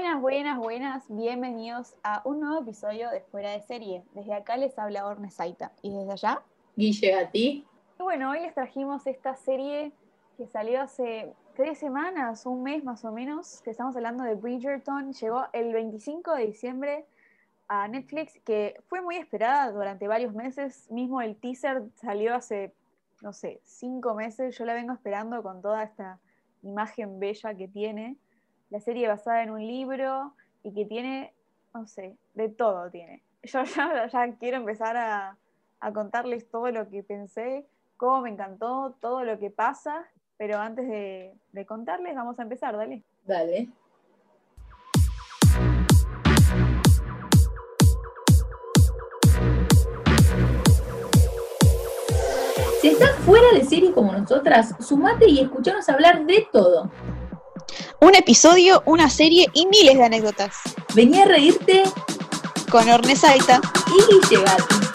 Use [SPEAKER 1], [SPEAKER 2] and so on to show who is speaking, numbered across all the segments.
[SPEAKER 1] Buenas, buenas, buenas. Bienvenidos a un nuevo episodio de Fuera de Serie. Desde acá les habla Orne Saita. Y desde allá,
[SPEAKER 2] Guille a ti.
[SPEAKER 1] Y bueno, hoy les trajimos esta serie que salió hace tres semanas, un mes más o menos, que estamos hablando de Bridgerton. Llegó el 25 de diciembre a Netflix, que fue muy esperada durante varios meses. Mismo el teaser salió hace, no sé, cinco meses. Yo la vengo esperando con toda esta imagen bella que tiene. La serie basada en un libro y que tiene, no sé, de todo tiene. Yo ya, quiero empezar a, a contarles todo lo que pensé, cómo me encantó, todo lo que pasa, pero antes de, de contarles, vamos a empezar, dale.
[SPEAKER 2] Dale. Si estás fuera de serie como nosotras, sumate y escuchanos hablar de todo.
[SPEAKER 1] Un episodio, una serie y miles de anécdotas.
[SPEAKER 2] Vení a reírte
[SPEAKER 1] Con Orne Saita.
[SPEAKER 2] y llegate.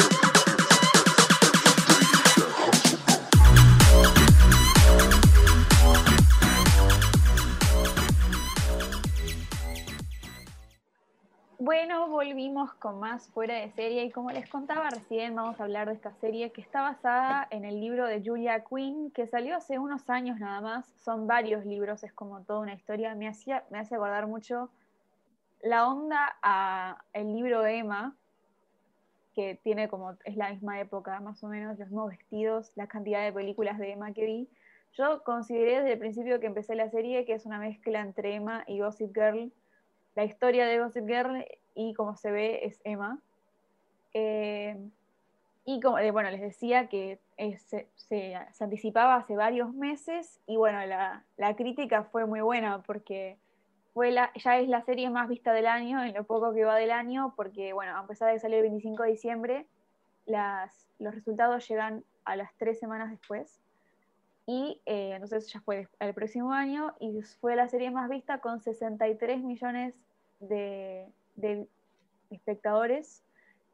[SPEAKER 1] Volvimos con más fuera de serie y como les contaba recién vamos a hablar de esta serie que está basada en el libro de Julia Quinn que salió hace unos años nada más. Son varios libros, es como toda una historia. Me, hacía, me hace acordar mucho la onda a el libro Emma, que tiene como, es la misma época más o menos, los mismos vestidos, la cantidad de películas de Emma que vi. Yo consideré desde el principio que empecé la serie que es una mezcla entre Emma y Gossip Girl la historia de Gossip Girl y como se ve es Emma. Eh, y como, eh, bueno, les decía que eh, se, se- se anticipaba hace varios meses y bueno, la, la crítica fue muy buena porque fue la, ya es la serie más vista del año, en lo poco que va del año, porque bueno, a pesar de que salió el 25 de diciembre, las, los resultados llegan a las tres semanas después. Y eh, entonces ya fue el próximo año y fue la serie más vista con 63 millones de, de espectadores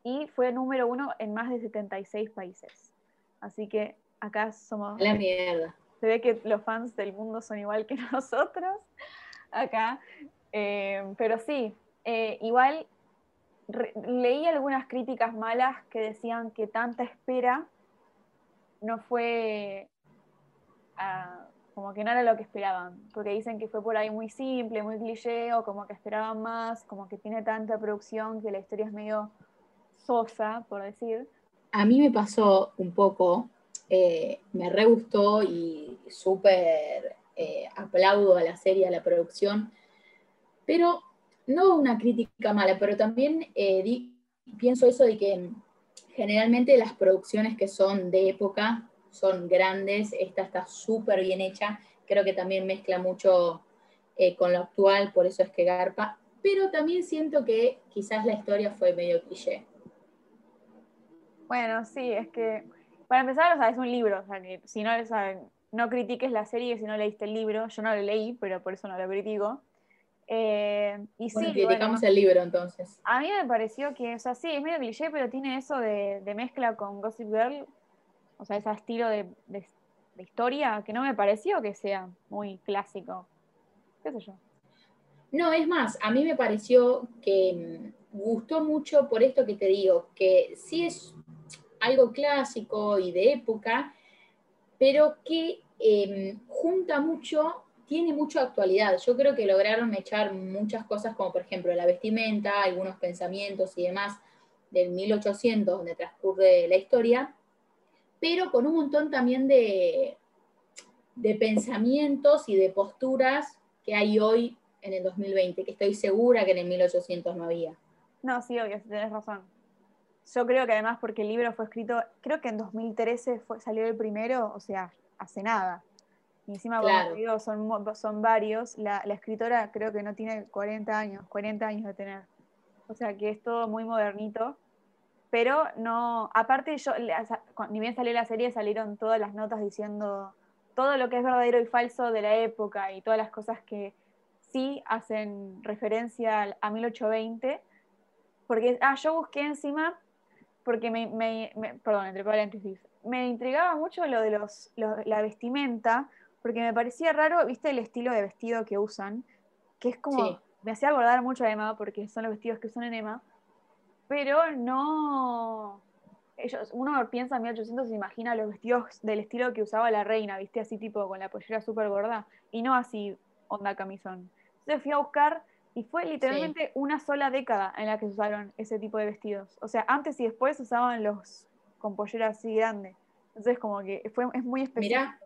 [SPEAKER 1] y fue número uno en más de 76 países. Así que acá somos,
[SPEAKER 2] la mierda.
[SPEAKER 1] se ve que los fans del mundo son igual que nosotros acá. Eh, pero sí, eh, igual re- leí algunas críticas malas que decían que tanta espera no fue ah, como que no era lo que esperaban, porque dicen que fue por ahí muy simple, muy cliché, o como que esperaban más, como que tiene tanta producción que la historia es medio sosa, por decir.
[SPEAKER 2] A mí me pasó un poco, eh, me re gustó y súper eh, aplaudo a la serie, a la producción, pero no una crítica mala, pero también eh, di- pienso eso de que generalmente las producciones que son de época son grandes, esta está súper bien hecha, creo que también mezcla mucho eh, con lo actual, por eso es que garpa, pero también siento que quizás la historia fue medio cliché.
[SPEAKER 1] Bueno, sí, es que para empezar, o sea, es un libro, o sea, que si no, o sea, no critiques la serie si no leíste el libro, yo no lo leí, pero por eso no lo critico. Eh, y
[SPEAKER 2] Bueno,
[SPEAKER 1] sí,
[SPEAKER 2] criticamos
[SPEAKER 1] bueno,
[SPEAKER 2] el libro entonces.
[SPEAKER 1] a mí me pareció que, o sea, sí, es medio cliché, pero tiene eso de, de mezcla con Gossip Girl, o sea, ese estilo de, historia que no me pareció que sea muy clásico. ¿Qué sé yo?
[SPEAKER 2] No, es más, a mí me pareció que mm, gustó mucho por esto que te digo, que sí es algo clásico y de época, pero que eh, junta mucho, tiene mucha actualidad. Yo creo que lograron echar muchas cosas, como por ejemplo la vestimenta, algunos pensamientos y demás del 1800, donde transcurre la historia, pero con un montón también de, de pensamientos y de posturas que hay hoy en el 2020, que estoy segura que en el 1800 no había.
[SPEAKER 1] No, sí, obvio, tenés razón. Yo creo que además porque el libro fue escrito, creo que en 2013 fue, salió el primero, o sea, hace nada. Y encima,
[SPEAKER 2] Claro.
[SPEAKER 1] digo, son, son varios. La, la escritora creo que no tiene 40 años, 40 años de tener. O sea, que es todo muy modernito. Pero no, aparte yo, ni bien salió la serie, salieron todas las notas diciendo todo lo que es verdadero y falso de la época y todas las cosas que sí hacen referencia a 1820. Porque, ah, yo busqué encima, porque me, me- me- perdón, entre paréntesis, me intrigaba mucho lo de los, lo- la vestimenta, porque me parecía raro, viste, el estilo de vestido que usan, que es como
[SPEAKER 2] Sí.
[SPEAKER 1] me hacía acordar mucho a Emma, porque son los vestidos que usan en Emma, pero no... Ellos, uno piensa en 1800 y se imagina los vestidos del estilo que usaba la reina, viste, así tipo con la pollera súper gorda, y no así onda camisón. Entonces fui a buscar y fue literalmente una sola década en la que se usaron ese tipo de vestidos. O sea, antes y después usaban los con pollera así grande. Entonces como que fue, es muy especial. Mirá.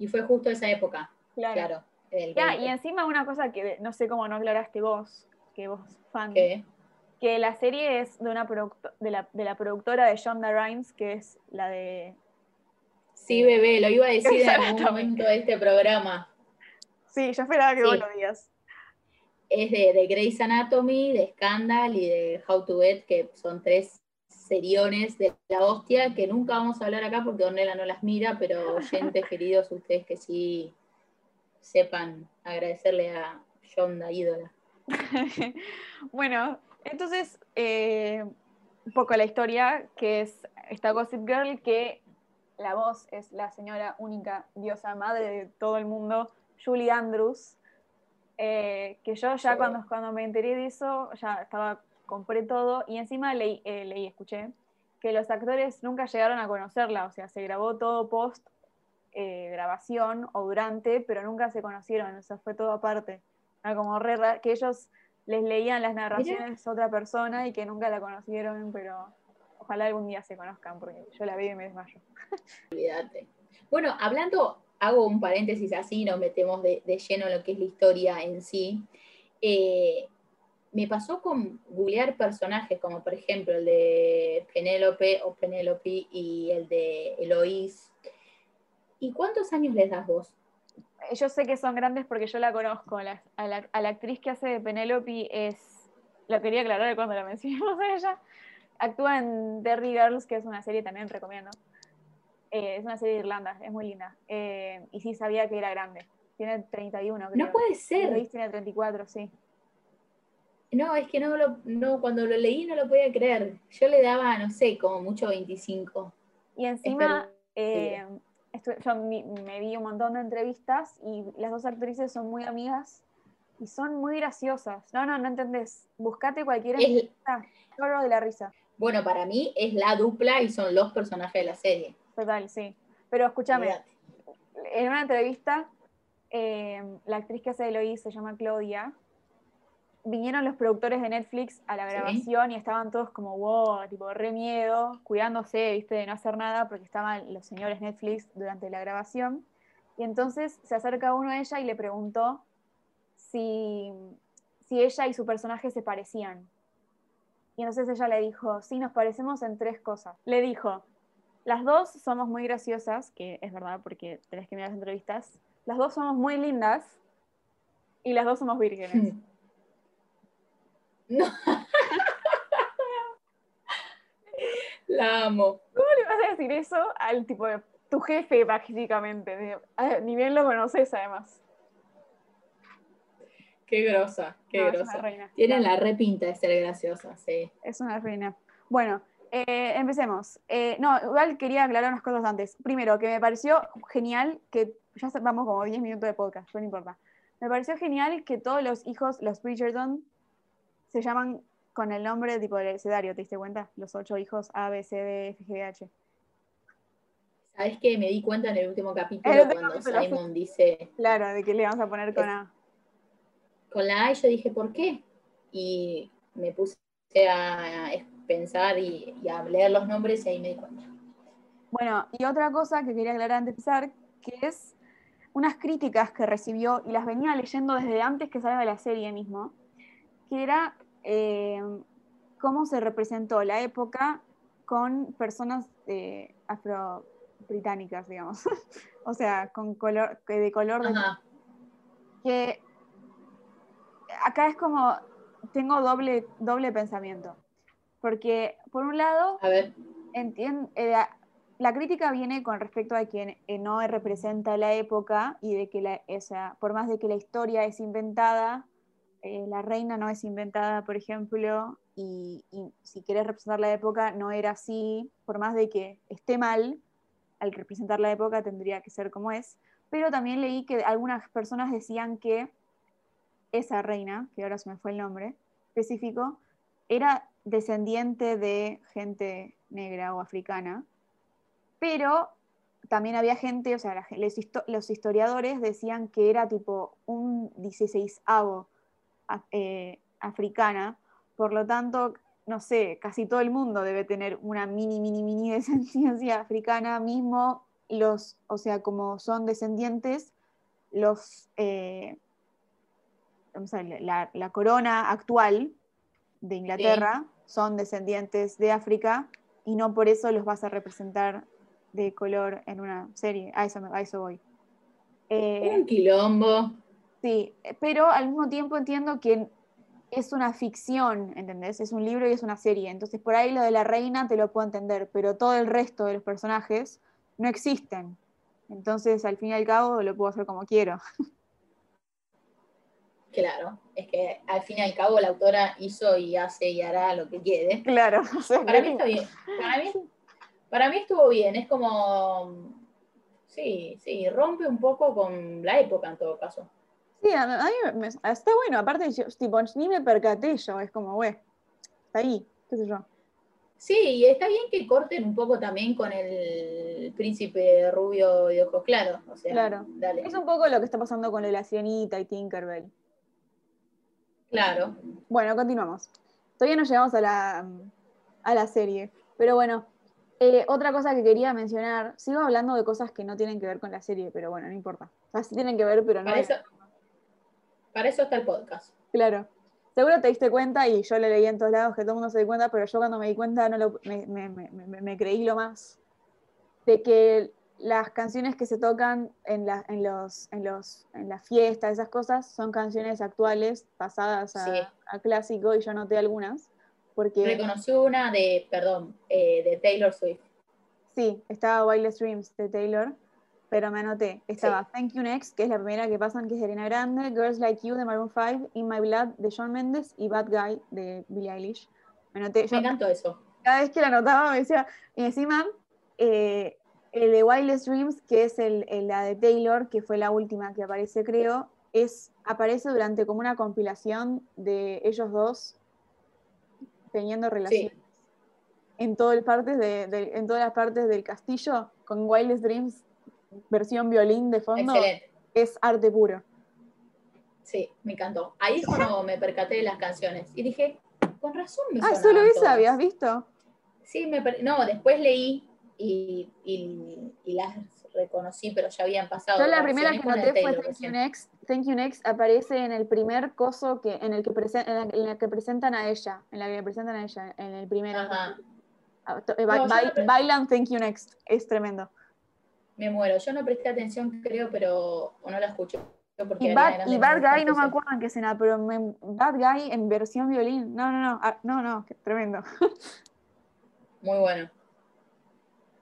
[SPEAKER 2] Y fue justo esa época. Claro.
[SPEAKER 1] y encima una cosa que no sé cómo no aclaraste vos, que vos fan. Que la serie es de una de, la, de la productora de Shonda Rhimes, que es la de.
[SPEAKER 2] Sí, bebé, lo iba a decir en algún momento de este programa.
[SPEAKER 1] Sí, yo esperaba que vos lo digas.
[SPEAKER 2] Es de, de Grey's Anatomy, de Scandal y de How to Get, que son tres seriones de la hostia que nunca vamos a hablar acá porque Ornella no las mira, pero oyentes queridos, ustedes que sí sepan agradecerle a Shonda ídola.
[SPEAKER 1] bueno, entonces, eh, un poco la historia, que es esta Gossip Girl, que la voz es la señora única diosa madre de todo el mundo, Julie Andrews, eh, que yo ya cuando, cuando me enteré de eso, ya estaba, compré todo y encima leí, eh, leí, escuché, que los actores nunca llegaron a conocerla, o sea, se grabó todo post grabación o durante, pero nunca se conocieron, o sea, fue todo aparte. Era como re que ellos les leían las narraciones a otra persona y que nunca la conocieron, pero ojalá algún día se conozcan, porque yo la vi y me desmayo.
[SPEAKER 2] Olvídate. Bueno, hablando, hago un paréntesis así, nos metemos de, lleno en lo que es la historia en sí. Eh, me pasó con googlear personajes, como por ejemplo el de Penélope o Penélope y el de Eloís. ¿Y cuántos años les das vos?
[SPEAKER 1] Yo sé que son grandes porque yo la conozco. a, la, actriz que hace de Penelope es. Lo quería aclarar cuando la mencionamos a ella. Actúa en Derry Girls, que es una serie también recomiendo. Eh, es una serie de Irlanda, es muy linda. Eh, y sí sabía que era grande. Tiene 31,
[SPEAKER 2] creo. No puede ser.
[SPEAKER 1] Luis tiene 34, sí.
[SPEAKER 2] No, es que no, lo, no cuando lo leí no lo podía creer. Yo le daba, no sé, como mucho 25.
[SPEAKER 1] Y encima, yo me, vi un montón de entrevistas y las dos actrices son muy amigas y son muy graciosas. No, no, no entendés. Buscate cualquier entrevista, lloro de la risa.
[SPEAKER 2] Bueno, para mí es la dupla y son los personajes de la serie.
[SPEAKER 1] Total, sí. Pero escúchame, en una entrevista, eh, la actriz que hace Eloís se llama Claudia, vinieron los productores de Netflix a la grabación y estaban todos como, wow, tipo, re miedo, cuidándose, viste, de no hacer nada porque estaban los señores Netflix durante la grabación. Y entonces se acerca uno a ella y le preguntó si, si ella y su personaje se parecían. Y entonces ella le dijo, sí, nos parecemos en tres cosas. Le dijo, las dos somos muy graciosas, que es verdad porque tenés que mirar las entrevistas, las dos somos muy lindas y las dos somos vírgenes.
[SPEAKER 2] No. La amo.
[SPEAKER 1] ¿Cómo le vas a decir eso al tipo de tu jefe básicamente? Ni bien lo conoces además.
[SPEAKER 2] Qué grosa, qué grosa. Tienen la repinta de ser graciosa, sí.
[SPEAKER 1] Es una reina. Bueno, eh, empecemos. Eh, no, igual quería aclarar unas cosas antes. Primero, que me pareció genial que, ya vamos como 10 minutos de podcast, no importa. Me pareció genial que todos los hijos, los Bridgerton, se llaman con el nombre tipo del abecedario, ¿te diste cuenta? Los ocho hijos A, B, C, D, F, G, H.
[SPEAKER 2] ¿Sabes qué? Me di cuenta en el último capítulo cuando Simon dice.
[SPEAKER 1] Claro, de que le vamos a poner con A.
[SPEAKER 2] Con la A y yo dije, ¿por qué? Y me puse a pensar y, a leer los nombres y ahí me di cuenta.
[SPEAKER 1] Bueno, y otra cosa que quería aclarar antes de empezar, que es unas críticas que recibió y las venía leyendo desde antes que salga de la serie mismo, que era eh, cómo se representó la época con personas eh, afro-británicas, digamos. o sea, con color, de color de... Que acá es como, tengo doble, doble pensamiento. Porque, por un lado, eh, la crítica viene con respecto a quien no representa la época y de que la, o por más de que la historia es inventada, eh, la reina no es inventada, por ejemplo, y, si querés representar la época no era así, por más de que esté mal, al representar la época tendría que ser como es, pero también leí que algunas personas decían que esa reina, que ahora se me fue el nombre específico, era descendiente de gente negra o africana, pero también había gente, o sea, los, historiadores decían que era tipo un 16avo eh, africana, por lo tanto, no sé, casi todo el mundo debe tener una mini, mini, mini descendencia africana, mismo los, o sea, como son descendientes, los, eh, la, la, corona actual de Inglaterra son descendientes de África y no por eso los vas a representar de color en una serie. A eso, a eso voy.
[SPEAKER 2] Eh, un quilombo.
[SPEAKER 1] Sí, pero al mismo tiempo entiendo que es una ficción, ¿entendés? Es un libro y es una serie. Entonces por ahí lo de la reina te lo puedo entender, pero todo el resto de los personajes no existen. Entonces al fin y al cabo lo puedo hacer como quiero.
[SPEAKER 2] Claro, es que al fin y al cabo la autora hizo y hace y hará lo que quiere.
[SPEAKER 1] Claro,
[SPEAKER 2] para mí está bien. Para mí, estuvo bien, es como, sí, sí, rompe un poco con la época en todo caso.
[SPEAKER 1] Sí, a, mí está bueno, aparte, tipo, ni me percaté yo, es como, güey, está ahí, qué sé yo.
[SPEAKER 2] Sí, y está bien que corten un poco también con el príncipe rubio y ojos claros. O sea,
[SPEAKER 1] claro. Es un poco lo que está pasando con la Sirenita y Tinkerbell.
[SPEAKER 2] Claro.
[SPEAKER 1] Bueno, continuamos. Todavía no llegamos a la, a la serie. Pero bueno, eh, otra cosa que quería mencionar, sigo hablando de cosas que no tienen que ver con la serie, pero bueno, no importa. O sea, sí tienen que ver, pero no.
[SPEAKER 2] Para, eso, para eso está el podcast.
[SPEAKER 1] Claro. Seguro te diste cuenta, y yo le leí en todos lados que todo el mundo se dio cuenta, pero yo cuando me di cuenta no lo, me, me, me, me creí lo más. De que las canciones que se tocan en, en, los, en, los, en las fiestas, esas cosas, son canciones actuales, pasadas a, clásico, y yo noté algunas. Porque...
[SPEAKER 2] Reconocí una de, perdón, eh, de Taylor Swift.
[SPEAKER 1] Sí, estaba Wildest Dreams de Taylor, pero me anoté. Estaba Thank You Next, que es la primera que pasan, que es de Arena Grande, Girls Like You de Maroon 5, In My Blood de Shawn Mendes y Bad Guy de Billie Eilish.
[SPEAKER 2] Me, anoté, me encantó eso.
[SPEAKER 1] Cada vez que la anotaba me decía, y encima... Eh, el de Wildest Dreams, que es el, la de Taylor, que fue la última que aparece, creo, es, aparece durante como una compilación de ellos dos teniendo relaciones. En, todo el partes de, en todas las partes del castillo, con Wildest Dreams, versión violín de fondo, es arte puro.
[SPEAKER 2] Sí, me encantó. Ahí es cuando me percaté de las canciones y dije, con razón me
[SPEAKER 1] Ah, solo esa habías visto.
[SPEAKER 2] Sí, me no, después leí y, y, las reconocí, pero ya habían pasado.
[SPEAKER 1] Yo la primera que noté fue Thank you, Next. Thank You Next aparece en el primer coso que, en el que, en la, que presentan a ella, en la que presentan a ella, en el primero. Ajá. Ah, eh, bailan Thank You Next, es tremendo.
[SPEAKER 2] Me muero, yo no presté atención, creo, pero o no la escucho.
[SPEAKER 1] Y Bad, y Bad Guy no me acuerdo en qué escena, pero Bad Guy en versión violín. No, no, no, ah, no, no, tremendo.
[SPEAKER 2] Muy bueno.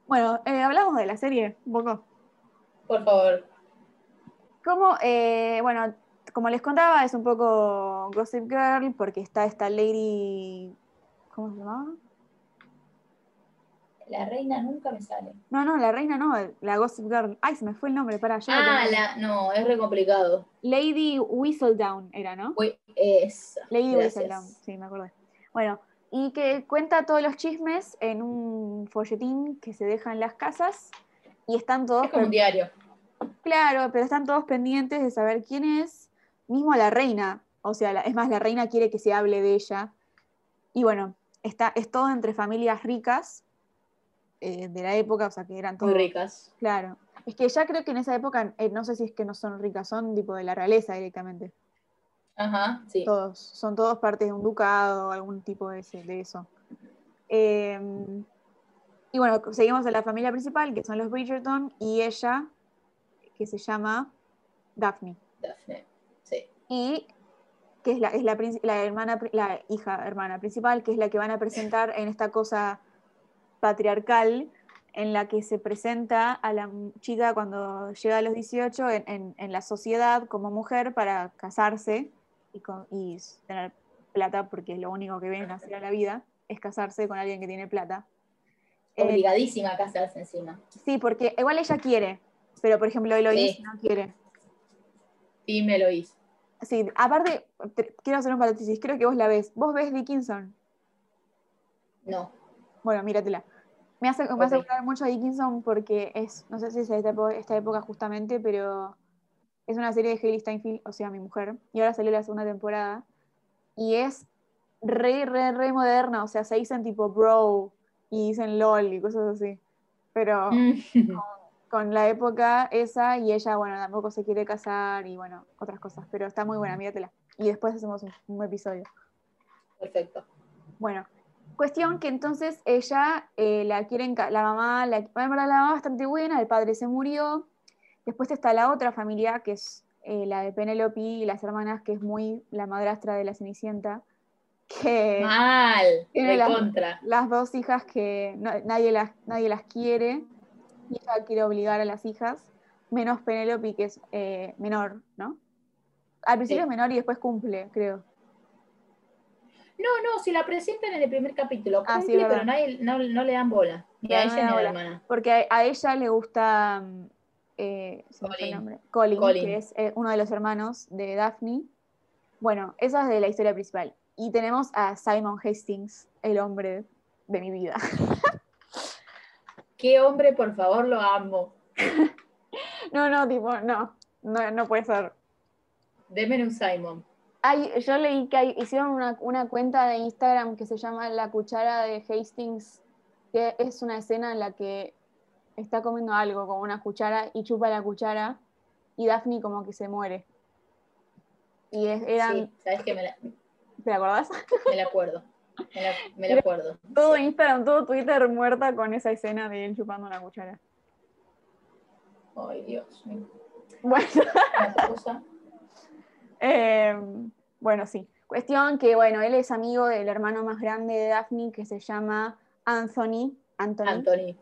[SPEAKER 1] Bueno, eh, hablamos de la serie un poco.
[SPEAKER 2] Por favor.
[SPEAKER 1] Como, eh, bueno, como les contaba, es un poco Gossip Girl, porque está esta lady. ¿Cómo se llamaba?
[SPEAKER 2] La reina nunca me sale.
[SPEAKER 1] No, no, la reina no, la Gossip Girl. Ay, se me fue el nombre, para allá.
[SPEAKER 2] Ah, la, no, es re complicado.
[SPEAKER 1] Lady Whistledown era, ¿no?
[SPEAKER 2] es.
[SPEAKER 1] Lady Whistledown, sí, me acuerdo. Bueno, y que cuenta todos los chismes en un folletín que se deja en las casas y están todos...
[SPEAKER 2] Es como un diario.
[SPEAKER 1] Claro, pero están todos pendientes de saber quién es, mismo la reina, o sea, es más, la reina quiere que se hable de ella. Y bueno, está, es todo entre familias ricas eh, de la época, o sea, que eran todas...
[SPEAKER 2] Muy ricas.
[SPEAKER 1] Claro. Es que ya creo que en esa época, eh, no sé si es que no son ricas, son tipo de la realeza directamente.
[SPEAKER 2] Ajá, sí.
[SPEAKER 1] Todos, son todos partes de un ducado, algún tipo de, eso. Em, y bueno, seguimos a la familia principal, que son los Bridgerton, y ella, que se llama Daphne.
[SPEAKER 2] Daphne, sí.
[SPEAKER 1] Y que es la, es la, la, hermana, la hija hermana principal, que es la que van a presentar en esta cosa patriarcal en la que se presenta a la chica cuando llega a los 18 en, en la sociedad como mujer para casarse y, tener plata, porque es lo único que viene a hacer a la vida, es casarse con alguien que tiene plata.
[SPEAKER 2] Eh, Obligadísima a casarse encima.
[SPEAKER 1] Sí, porque igual ella quiere, pero por ejemplo Eloís no quiere.
[SPEAKER 2] Dime Eloís.
[SPEAKER 1] Sí, aparte, quiero hacer un paréntesis, creo que vos la ves. ¿Vos ves Dickinson?
[SPEAKER 2] No.
[SPEAKER 1] Bueno, míratela. Me hace, me hace acordar mucho a Dickinson porque es, no sé si es esta, esta época justamente, pero es una serie de Hailey Steinfeld, o sea, mi mujer, y ahora salió la segunda temporada, y es re, re, re moderna, o sea, se dicen tipo bro, y dicen lol y cosas así, pero con, la época esa, y ella, bueno, tampoco se quiere casar, y bueno, otras cosas, pero está muy buena, míratela, y después hacemos un, episodio.
[SPEAKER 2] Perfecto.
[SPEAKER 1] Bueno, Cuestión que entonces ella eh, la quieren, la mamá, la, la mamá bastante buena, el padre se murió, Después está la otra familia, que es eh, la de Penelope y las hermanas, que es muy la madrastra de la Cenicienta. Que
[SPEAKER 2] Mal, de
[SPEAKER 1] las,
[SPEAKER 2] contra.
[SPEAKER 1] Las dos hijas que nadie, las, nadie las quiere y ella quiere obligar a las hijas, menos Penelope, que es eh, menor, ¿no? Al principio es menor y después cumple, creo.
[SPEAKER 2] No, no, si la presentan en el primer capítulo, ah, cumple, pero no, le dan bola. Ni a ella ni a la hermana.
[SPEAKER 1] Porque a, ella le gusta mm, eh, Colin. que es eh, uno de los hermanos de Daphne. Bueno, esa es de la historia principal. Y tenemos a Simon Hastings, el hombre de mi vida.
[SPEAKER 2] ¿Qué hombre, por favor, lo amo?
[SPEAKER 1] no, no, tipo, no, no, puede ser.
[SPEAKER 2] Deme un Simon.
[SPEAKER 1] Yo leí que hicieron una, una, cuenta de Instagram que se llama La Cuchara de Hastings, que es una escena en la que está comiendo algo con una cuchara y chupa la cuchara y Daphne como que se muere. Y es, eran...
[SPEAKER 2] Sí, ¿sabes qué? Me la...
[SPEAKER 1] ¿Te acordás?
[SPEAKER 2] Me la acuerdo. Me la, acuerdo.
[SPEAKER 1] Todo Instagram, todo Twitter muerta con esa escena de él chupando una cuchara.
[SPEAKER 2] Ay, Dios
[SPEAKER 1] Bueno. Em, bueno, sí. Cuestión que, bueno, él es amigo del hermano más grande de Daphne que se llama Anthony. Anthony.
[SPEAKER 2] Anthony.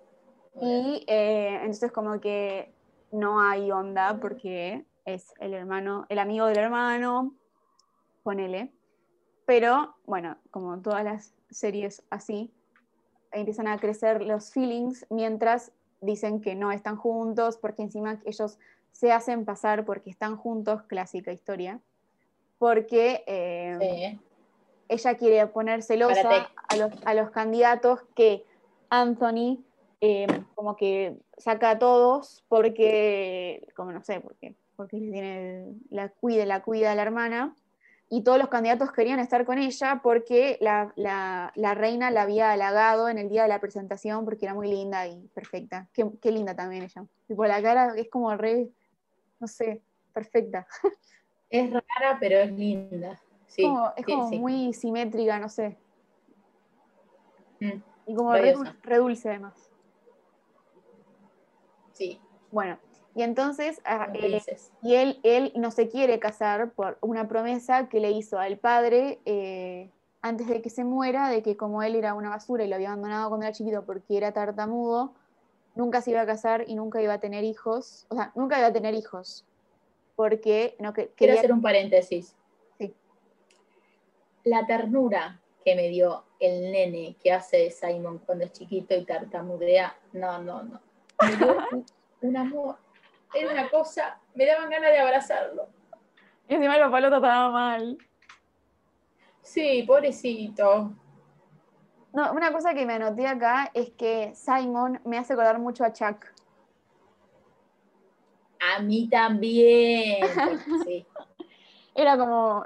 [SPEAKER 1] Y eh, entonces como que no hay onda porque es el hermano, el amigo del hermano, ponele. Pero bueno, como todas las series así, empiezan a crecer los feelings mientras dicen que no están juntos, porque encima ellos se hacen pasar porque están juntos, clásica historia, porque eh, ella quiere poner celosa a los, a los candidatos que Anthony eh, como que saca a todos porque, como no sé, porque, porque tiene, la cuida, la cuida a la hermana, y todos los candidatos querían estar con ella porque la, reina la había halagado en el día de la presentación porque era muy linda y perfecta. Qué, linda también ella. Tipo, la cara es como re, no sé, perfecta.
[SPEAKER 2] Es rara, pero es linda. Sí,
[SPEAKER 1] es como muy simétrica, no sé. Mm, y como re, re, dulce además.
[SPEAKER 2] Sí.
[SPEAKER 1] Bueno, y entonces, ah, eh, y él, él no se quiere casar por una promesa que le hizo al padre eh, antes de que se muera, de que como él era una basura y lo había abandonado cuando era chiquito porque era tartamudo, nunca se iba a casar y nunca iba a tener hijos, o sea, nunca iba a tener hijos, porque no que,
[SPEAKER 2] Quiero hacer un paréntesis. Sí. La ternura que me dio el nene que hace Simon cuando es chiquito y tartamudea, no, no, no un, amor. Era una cosa, me daban ganas de abrazarlo.
[SPEAKER 1] Y encima el papá lo trataba mal.
[SPEAKER 2] Sí, pobrecito.
[SPEAKER 1] No, una cosa que me anoté acá es que Simon me hace acordar mucho a Chuck.
[SPEAKER 2] A mí también.
[SPEAKER 1] Era como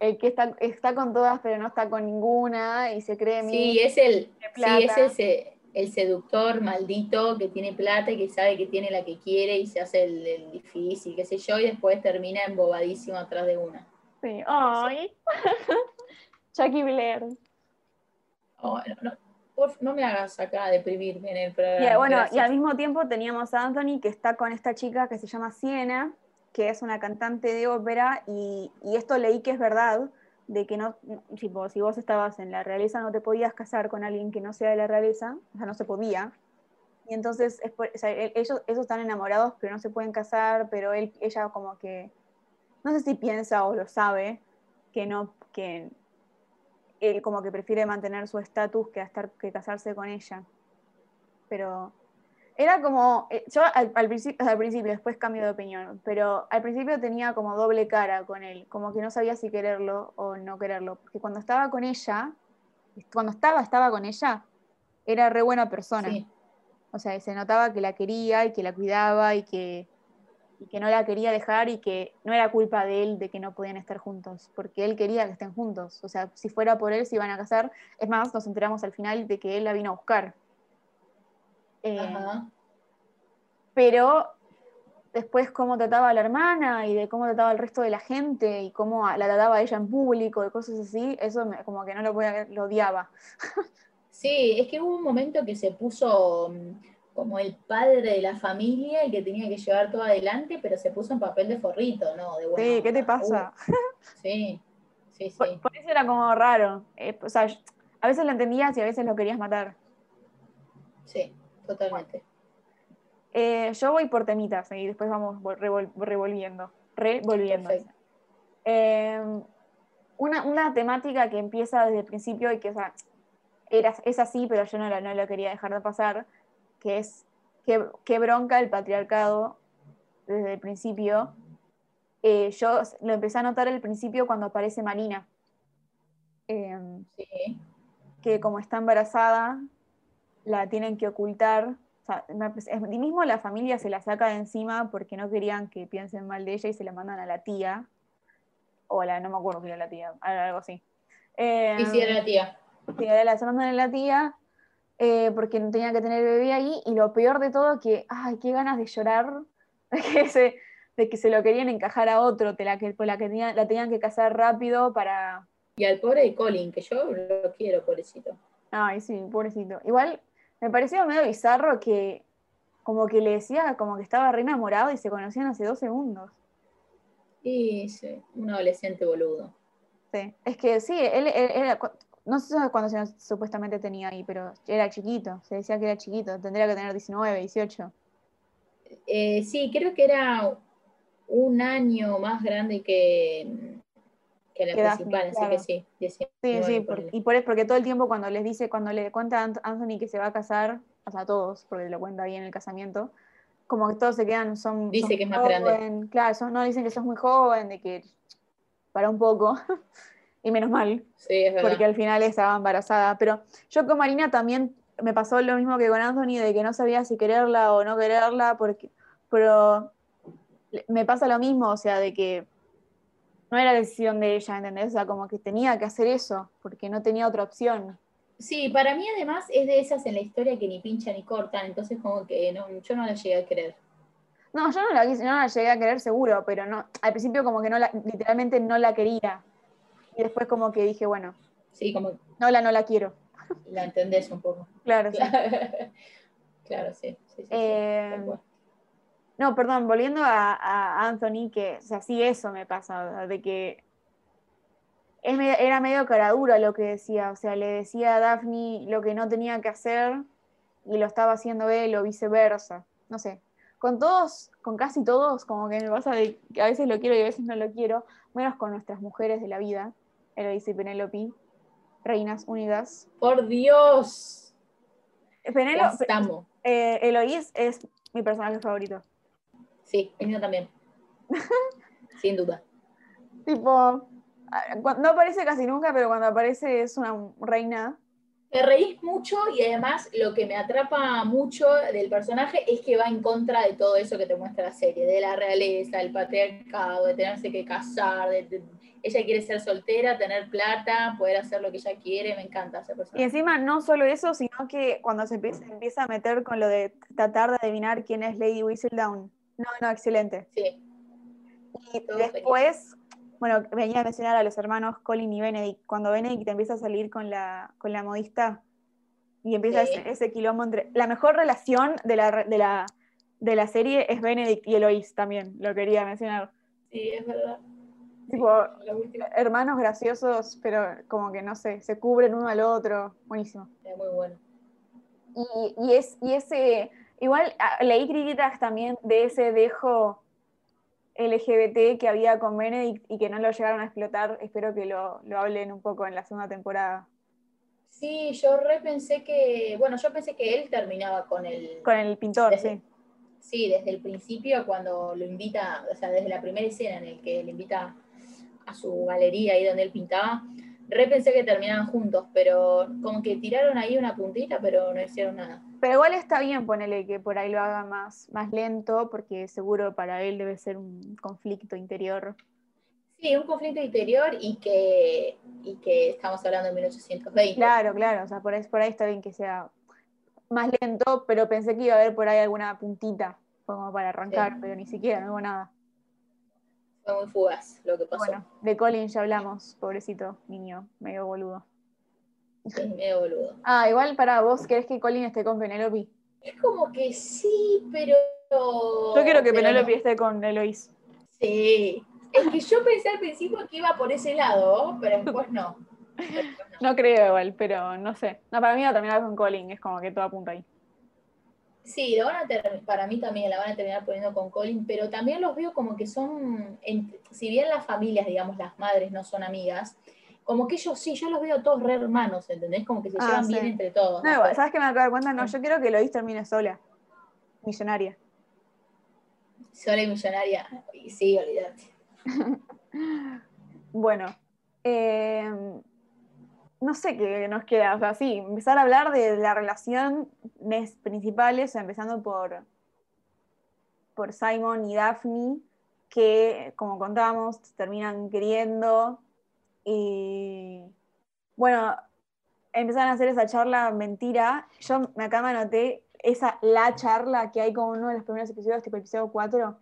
[SPEAKER 1] el que está, está con todas pero no está con ninguna y se cree
[SPEAKER 2] Sí, es el, sí, es ese, el seductor maldito que tiene plata y que sabe que tiene la que quiere y se hace el, difícil, qué sé yo, y después termina embobadísimo atrás de una.
[SPEAKER 1] Sí, ay. Chucky Blair.
[SPEAKER 2] Oh, no, no, me hagas acá deprimirme en el
[SPEAKER 1] programa. Y, bueno, y al mismo tiempo teníamos a Anthony que está con esta chica que se llama Siena, que es una cantante de ópera, y, y esto leí que es verdad de que no, tipo, si vos estabas en la realeza no te podías casar con alguien que no sea de la realeza, o sea, no se podía. Y entonces ellos, están enamorados, pero no se pueden casar, pero él, ella como que, no sé si piensa o lo sabe, que no, que él como que prefiere mantener su estatus que, estar, que casarse con ella. Pero Era como, eh, yo al, principio, al principio, después cambio de opinión, pero al principio tenía como doble cara con él, como que no sabía si quererlo o no quererlo, porque cuando estaba con ella, cuando estaba, estaba con ella, era re buena persona. O sea, se notaba que la quería y que la cuidaba y que, y que no la quería dejar y que no era culpa de él de que no podían estar juntos, porque él quería que estén juntos. O sea, si fuera por él se iban a casar. Es más, nos enteramos al final de que él la vino a buscar. Eh, pero después cómo trataba a la hermana y de cómo trataba al resto de la gente y cómo la trataba a ella en público, de cosas así, eso como que no lo, podía, lo odiaba.
[SPEAKER 2] Sí, es que hubo un momento que se puso mm, como el padre de la familia y que tenía que llevar todo adelante, pero se puso en papel de forrito, ¿no? De
[SPEAKER 1] sí, ¿qué te pasa?
[SPEAKER 2] sí, sí, sí.
[SPEAKER 1] Por, eso era como raro. Eh, o sea, a veces lo entendías y a veces lo querías matar.
[SPEAKER 2] Sí, totalmente.
[SPEAKER 1] Eh, yo voy por temitas y después vamos revolviendo. Revolviendo. Eh, una, temática que empieza desde el principio y que o sea, era, es así, pero yo no lo, no lo quería dejar de pasar, que es que, bronca el patriarcado desde el principio. Eh, yo lo empecé a notar al principio cuando aparece Marina. Que como está embarazada, la tienen que ocultar o sea, mismo la familia se la saca de encima porque no querían que piensen mal de ella y se la mandan a la tía. O a la, no me acuerdo quién era la tía, algo así.
[SPEAKER 2] Eh, y sí, era la tía.
[SPEAKER 1] Sí, la, se mandan a la tía eh, porque no tenía que tener bebé ahí. Y lo peor de todo, que, ay, qué ganas de llorar, de que se, de que se lo querían encajar a otro, de la que, la, que tenía, la tenían que casar rápido para.
[SPEAKER 2] Y al pobre de Colin, que yo lo quiero, pobrecito.
[SPEAKER 1] Ay, sí, pobrecito. Igual me pareció medio bizarro que como que le decía como que estaba re enamorado y se conocían hace dos segundos.
[SPEAKER 2] Y sí, un adolescente boludo.
[SPEAKER 1] Sí, es que sí, él, era, no sé cuántos años supuestamente tenía ahí, pero era chiquito, se decía que era chiquito, tendría que tener 19, 18.
[SPEAKER 2] Eh, sí, creo que era un año más grande que, que la principal, así que sí. sí,
[SPEAKER 1] sí, y por eso, porque todo el tiempo cuando les dice, cuando le cuenta a Anthony que se va a casar, o sea, a todos, porque lo cuenta ahí en el casamiento, como que todos se quedan, son.
[SPEAKER 2] Dice que es más grande.
[SPEAKER 1] Claro, no dicen que sos muy joven, de que para un poco, y menos mal,
[SPEAKER 2] sí, es
[SPEAKER 1] porque al final estaba embarazada. Pero yo con Marina también me pasó lo mismo que con Anthony, de que no sabía si quererla o no quererla, porque, pero me pasa lo mismo, o sea, de que no era decisión de ella, ¿entendés? O sea, como que tenía que hacer eso, porque no tenía otra opción.
[SPEAKER 2] Sí, para mí además es de esas en la historia que ni pincha ni cortan, entonces como que no, yo no la llegué a querer.
[SPEAKER 1] No, yo no la, no la llegué a querer seguro, pero no, al principio como que no la, literalmente no la quería. Y después como que dije, bueno,
[SPEAKER 2] sí, como
[SPEAKER 1] no la no la quiero.
[SPEAKER 2] La entendés un poco.
[SPEAKER 1] Claro, sí.
[SPEAKER 2] claro, sí. sí,
[SPEAKER 1] eh, no, perdón, volviendo a, Anthony, que, o sea, sí eso me pasa, de que era medio caradura lo que decía, o sea, le decía a Daphne lo que no tenía que hacer y lo estaba haciendo él o viceversa, no sé. Con todos, con casi todos, como que me pasa de que a veces lo quiero y a veces no lo quiero, menos con nuestras mujeres de la vida, Eloise y Penélope, reinas unidas.
[SPEAKER 2] ¡Por Dios!
[SPEAKER 1] Penélope, eh, Eloise es mi personaje favorito.
[SPEAKER 2] Sí, el mío también. Sin duda.
[SPEAKER 1] Tipo, no aparece casi nunca, pero cuando aparece es una reina.
[SPEAKER 2] Te reís mucho y además lo que me atrapa mucho del personaje es que va en contra de todo eso que te muestra la serie, de la realeza, del patriarcado, de tenerse que casar, de, ella quiere ser soltera, tener plata, poder hacer lo que ella quiere, me encanta ese personaje.
[SPEAKER 1] Y encima no solo eso, sino que cuando se empieza, empieza a meter con lo de tratar de adivinar quién es Lady Whistledown no, no, excelente.
[SPEAKER 2] Sí.
[SPEAKER 1] Y después, bueno, venía a mencionar a los hermanos Colin y Benedict. Cuando Benedict empieza a salir con la, con la modista y empieza ese, quilombo entre. La mejor relación de la, de la, de la serie es Benedict y Eloise también, lo quería mencionar.
[SPEAKER 2] Sí, es verdad.
[SPEAKER 1] Tipo, hermanos graciosos, pero como que no sé, se cubren uno al otro. Buenísimo.
[SPEAKER 2] Es muy bueno.
[SPEAKER 1] Y, y, es, y ese Igual ah, leí críticas también de ese dejo LGBT que había con Benedict y que no lo llegaron a explotar. Espero que lo, hablen un poco en la segunda temporada.
[SPEAKER 2] Sí, yo repensé que, bueno, yo pensé que él terminaba con el...
[SPEAKER 1] Con el pintor, sí.
[SPEAKER 2] Sí, desde el principio cuando lo invita, o sea, desde la primera escena en el que le invita a su galería ahí donde él pintaba, repensé que terminaban juntos, pero como que tiraron ahí una puntita, pero no hicieron nada.
[SPEAKER 1] Pero igual está bien ponerle que por ahí lo haga más, más lento, porque seguro para él debe ser un conflicto interior.
[SPEAKER 2] Sí, un conflicto interior y que, y que estamos hablando de 1820.
[SPEAKER 1] Claro, claro, o sea, por ahí, por ahí está bien que sea más lento, pero pensé que iba a haber por ahí alguna puntita como para arrancar, pero ni siquiera, no hubo nada.
[SPEAKER 2] Fue muy fugaz lo que pasó. Bueno,
[SPEAKER 1] de Colin ya hablamos, pobrecito niño, medio boludo.
[SPEAKER 2] Medio boludo.
[SPEAKER 1] Ah, igual para vos, ¿querés que Colin esté con Penelope?
[SPEAKER 2] Es como que sí, pero.
[SPEAKER 1] Yo quiero que Penelope esté con Eloise.
[SPEAKER 2] Sí. Es que yo pensé al principio que iba por ese lado, pero después no.
[SPEAKER 1] no. creo igual, pero no sé. No, para mí va a terminar con Colin, es como que todo apunta ahí.
[SPEAKER 2] Sí, lo van a para mí también la van a terminar poniendo con Colin, pero también los veo como que son, si bien las familias, digamos, las madres no son amigas, como que ellos sí, yo los veo todos re hermanos, ¿entendés? Como que se ah, llevan bien entre todos.
[SPEAKER 1] No, ¿sabes qué me acabo de dar cuenta? No, yo quiero que Lois termine sola, millonaria.
[SPEAKER 2] Sola y millonaria, sí, olvídate.
[SPEAKER 1] bueno, eh, no sé qué nos queda, o sea, sí, empezar a hablar de la relación principales, empezando por, por Simon y Daphne, que, como contábamos, terminan queriendo. Y bueno, empezaron a hacer esa charla mentira. Yo me acá me anoté esa la charla que hay como uno de los primeros episodios, tipo el episodio 4,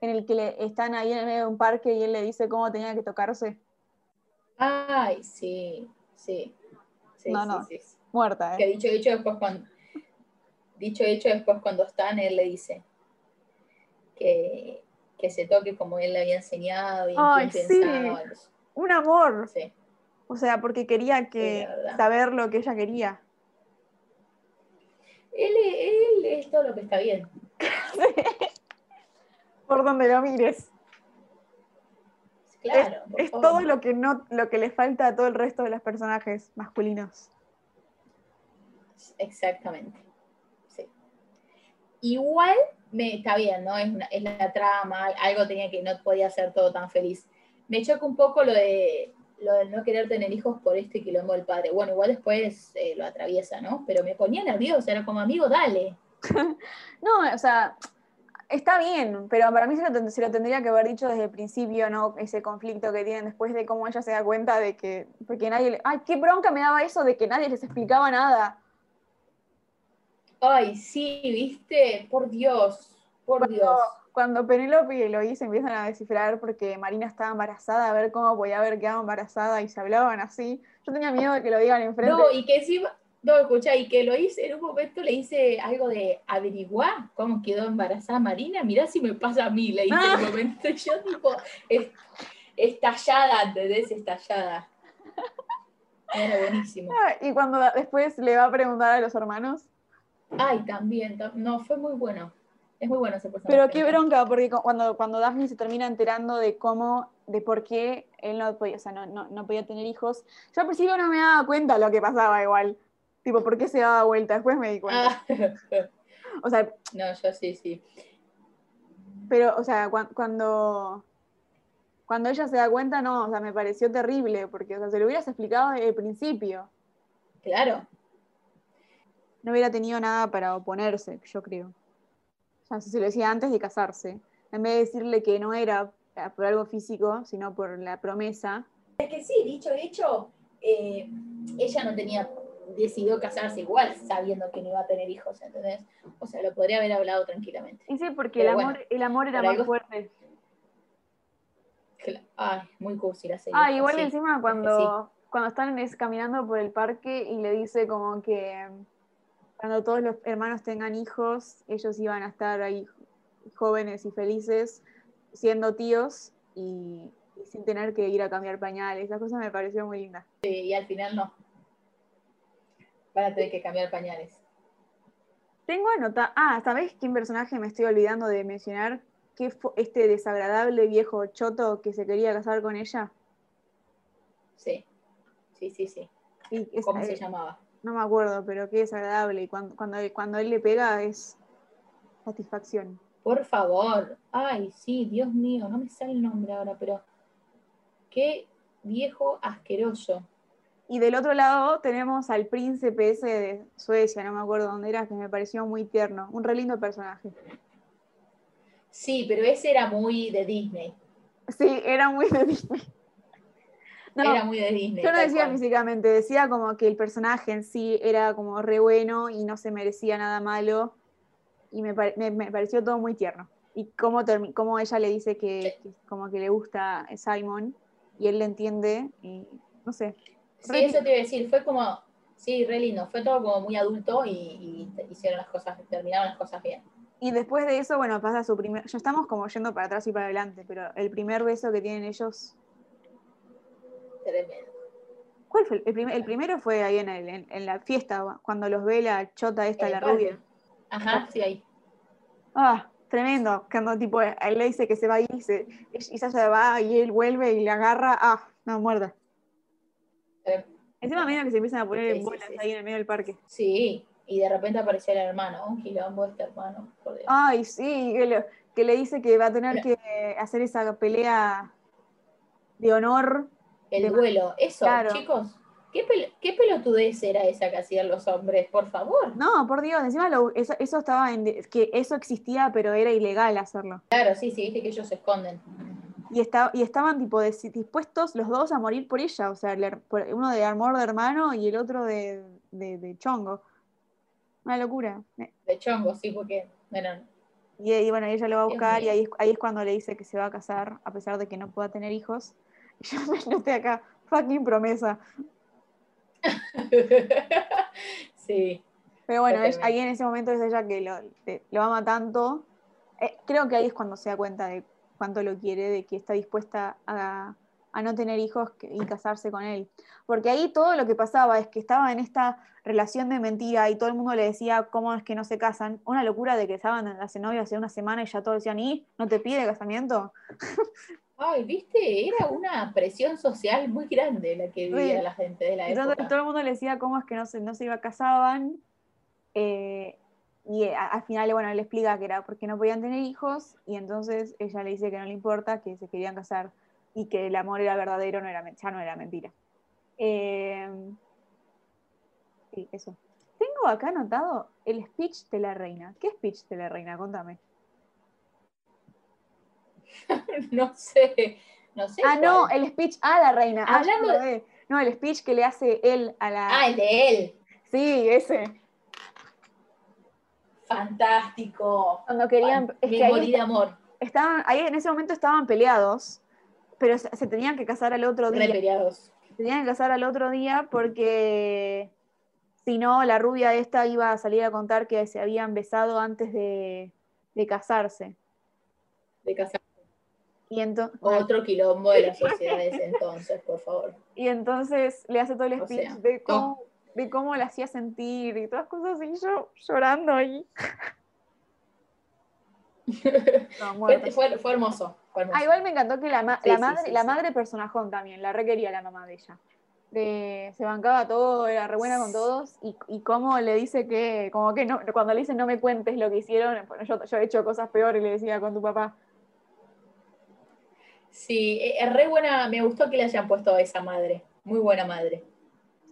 [SPEAKER 1] en el que le, están ahí en el medio de un parque y él le dice cómo tenía que tocarse.
[SPEAKER 2] Ay, sí. Sí.
[SPEAKER 1] no, no. Muerta, ¿eh?
[SPEAKER 2] Que dicho hecho después cuando. Dicho hecho después cuando están, él le dice que, se toque como él le había enseñado y
[SPEAKER 1] Ay, pensaba. Un amor. Sí. O sea, porque quería que saber lo que ella quería.
[SPEAKER 2] Él, él es todo lo que está bien.
[SPEAKER 1] Por donde lo mires.
[SPEAKER 2] Claro.
[SPEAKER 1] Es, todo lo que, no, lo que le falta a todo el resto de los personajes masculinos.
[SPEAKER 2] Exactamente. Sí. Igual me, está bien, ¿no? Es, la trama, algo tenía que no podía ser todo tan feliz. Me choca un poco lo de lo de no querer tener hijos por este quilombo del padre. Bueno, igual después eh, lo atraviesa, ¿no? Pero me ponía nerviosa, era como amigo, dale.
[SPEAKER 1] no, o sea, está bien, pero para mí se lo, tendría que haber dicho desde el principio, ¿no? Ese conflicto que tienen después de cómo ella se da cuenta de que, porque nadie, ay, qué bronca me daba eso de que nadie les explicaba nada.
[SPEAKER 2] Ay, sí, viste, por Dios, por Dios.
[SPEAKER 1] Cuando Penélope y Eloís empiezan a descifrar porque Marina estaba embarazada, a ver cómo podía haber quedado embarazada y se hablaban así, yo tenía miedo de que lo digan enfrente.
[SPEAKER 2] No, y que encima, no, escucha, y que lo hice, en un momento le hice algo de averiguar cómo quedó embarazada Marina, mirá si me pasa a mí, le hice en un ah. momento, yo tipo, estallada, ¿entendés? Estallada. Era buenísimo.
[SPEAKER 1] Ah, y cuando después le va a preguntar a los hermanos.
[SPEAKER 2] Ay, también, no, fue muy bueno. Es muy bueno ese personaje.
[SPEAKER 1] Pero qué bronca, porque cuando, cuando Daphne se termina enterando de cómo, de por qué él no podía, o sea, no, no, no podía tener hijos, yo al principio no me daba cuenta lo que pasaba igual. Tipo, ¿por qué se daba vuelta? Después me di cuenta. Ah. o sea.
[SPEAKER 2] No, yo sí, sí.
[SPEAKER 1] Pero, o sea, cuando. Cuando ella se da cuenta, no, o sea, me pareció terrible, porque, o sea, se lo hubieras explicado desde el principio.
[SPEAKER 2] Claro.
[SPEAKER 1] No hubiera tenido nada para oponerse, yo creo. O sea, se lo decía antes de casarse. En vez de decirle que no era por algo físico, sino por la promesa.
[SPEAKER 2] Es que sí, dicho hecho, eh, ella no tenía decidió casarse igual sabiendo que no iba a tener hijos, ¿entendés? O sea, lo podría haber hablado tranquilamente.
[SPEAKER 1] Y sí, porque el amor, el amor era más fuerte.
[SPEAKER 2] Ay, muy cursi la serie.
[SPEAKER 1] Ah, igual encima cuando, cuando están caminando por el parque y le dice como que cuando todos los hermanos tengan hijos, ellos iban a estar ahí jóvenes y felices siendo tíos y, y sin tener que ir a cambiar pañales. Esa cosa me pareció muy linda.
[SPEAKER 2] Sí, y al final no van a tener que cambiar pañales.
[SPEAKER 1] Tengo anotado. Ah, ¿sabés qué personaje me estoy olvidando de mencionar? ¿Qué fue este desagradable viejo choto que se quería casar con ella?
[SPEAKER 2] Sí, sí, sí, sí. ¿Cómo se llamaba?
[SPEAKER 1] No me acuerdo, pero qué desagradable. Y cuando, cuando, cuando él le pega es satisfacción.
[SPEAKER 2] Por favor. Ay, sí, Dios mío, no me sale el nombre ahora, pero qué viejo asqueroso.
[SPEAKER 1] Y del otro lado tenemos al príncipe ese de Suecia, no me acuerdo dónde era, que me pareció muy tierno. Un re lindo personaje.
[SPEAKER 2] Sí, pero ese era muy de Disney.
[SPEAKER 1] Sí, era muy de Disney.
[SPEAKER 2] Era muy de Disney.
[SPEAKER 1] Yo no decía físicamente, decía como que el personaje en sí era como re bueno y no se merecía nada malo. Y me, pareció todo muy tierno. Y cómo, cómo ella le dice que, como que le gusta Simon y él le entiende y no sé.
[SPEAKER 2] Sí, eso te iba a decir, fue como, sí, re lindo, fue todo como muy adulto y, hicieron las cosas, terminaron las cosas bien.
[SPEAKER 1] Y después de eso, bueno, pasa su primer, ya estamos como yendo para atrás y para adelante, pero el primer beso que tienen ellos...
[SPEAKER 2] Tremendo.
[SPEAKER 1] ¿Cuál fue? El, el primero fue ahí en, el, en, la fiesta, cuando los ve la chota esta, la rubia.
[SPEAKER 2] Ajá, sí, ahí.
[SPEAKER 1] Ah, tremendo. Cuando tipo, él le dice que se va y, se, y se va y él vuelve y le agarra. Ah, no, muerda. Eh, Encima medio que se empiezan a poner en bolas ahí en el medio del parque.
[SPEAKER 2] Sí, y de repente aparece el hermano, un quilombo este hermano.
[SPEAKER 1] Ay, sí, que le, dice que va a tener que hacer esa pelea de honor.
[SPEAKER 2] El duelo, eso, chicos. ¿Qué, ¿Qué, pelotudez era esa que hacían los hombres? Por favor.
[SPEAKER 1] No, por Dios, encima eso, estaba en. que eso existía, pero era ilegal hacerlo.
[SPEAKER 2] Claro, sí, sí, viste que ellos se esconden.
[SPEAKER 1] Y, y estaban tipo dispuestos los dos a morir por ella, o sea, uno de amor de hermano y el otro de, de, chongo. Una locura.
[SPEAKER 2] De chongo, sí, porque. Bueno,
[SPEAKER 1] y, bueno, ella lo va a buscar y ahí, ahí es cuando le dice que se va a casar, a pesar de que no pueda tener hijos. Yo me noté acá, fucking promesa.
[SPEAKER 2] sí.
[SPEAKER 1] Pero bueno, ahí en ese momento es ella que lo, lo ama tanto. Eh, creo que ahí es cuando se da cuenta de cuánto lo quiere, de que está dispuesta a, no tener hijos y casarse con él. Porque ahí todo lo que pasaba es que estaba en esta relación de mentira y todo el mundo le decía cómo es que no se casan. Una locura de que estaban hace novio hace una semana y ya todos decían, ¿y no te pide casamiento?
[SPEAKER 2] Ay, viste, era una presión social muy grande la que vivía la gente de la época.
[SPEAKER 1] Entonces todo el mundo le decía cómo es que no se, no se iba casaban. Eh, y al final, bueno, le explica que era porque no podían tener hijos y entonces ella le dice que no le importa, que se querían casar y que el amor era verdadero, no era, ya no era mentira. Eh, sí, eso. Tengo acá anotado el speech de la reina. ¿Qué speech de la reina? Contame.
[SPEAKER 2] no sé, no sé.
[SPEAKER 1] Ah, no, el speech a la reina. Ah, Hablando de... No, el speech que le hace él a la.
[SPEAKER 2] Ah, el de él.
[SPEAKER 1] Sí, ese.
[SPEAKER 2] Fantástico.
[SPEAKER 1] Cuando querían.
[SPEAKER 2] Es que ahí, de amor.
[SPEAKER 1] Estaban, ahí en ese momento estaban peleados, pero se, tenían que casar al otro día.
[SPEAKER 2] peleados.
[SPEAKER 1] Se tenían que casar al otro día porque si no, la rubia esta iba a salir a contar que se habían besado antes de, de casarse.
[SPEAKER 2] De casarse.
[SPEAKER 1] Otro
[SPEAKER 2] quilombo de las sociedades entonces, por favor.
[SPEAKER 1] Y entonces le hace todo el speech de, cómo, de cómo la hacía sentir y todas cosas así, yo llorando ahí.
[SPEAKER 2] fue, hermoso,
[SPEAKER 1] Ah, igual me encantó que la, la madre, la madre personajón también, la requería la mamá de ella. se bancaba todo, era re buena con todos, y, y cómo le dice que, como que no, cuando le dice no me cuentes lo que hicieron, yo, yo he hecho cosas peores, le decía con tu papá,
[SPEAKER 2] Sí, e, es re buena, me gustó que le hayan puesto a esa madre, muy buena madre.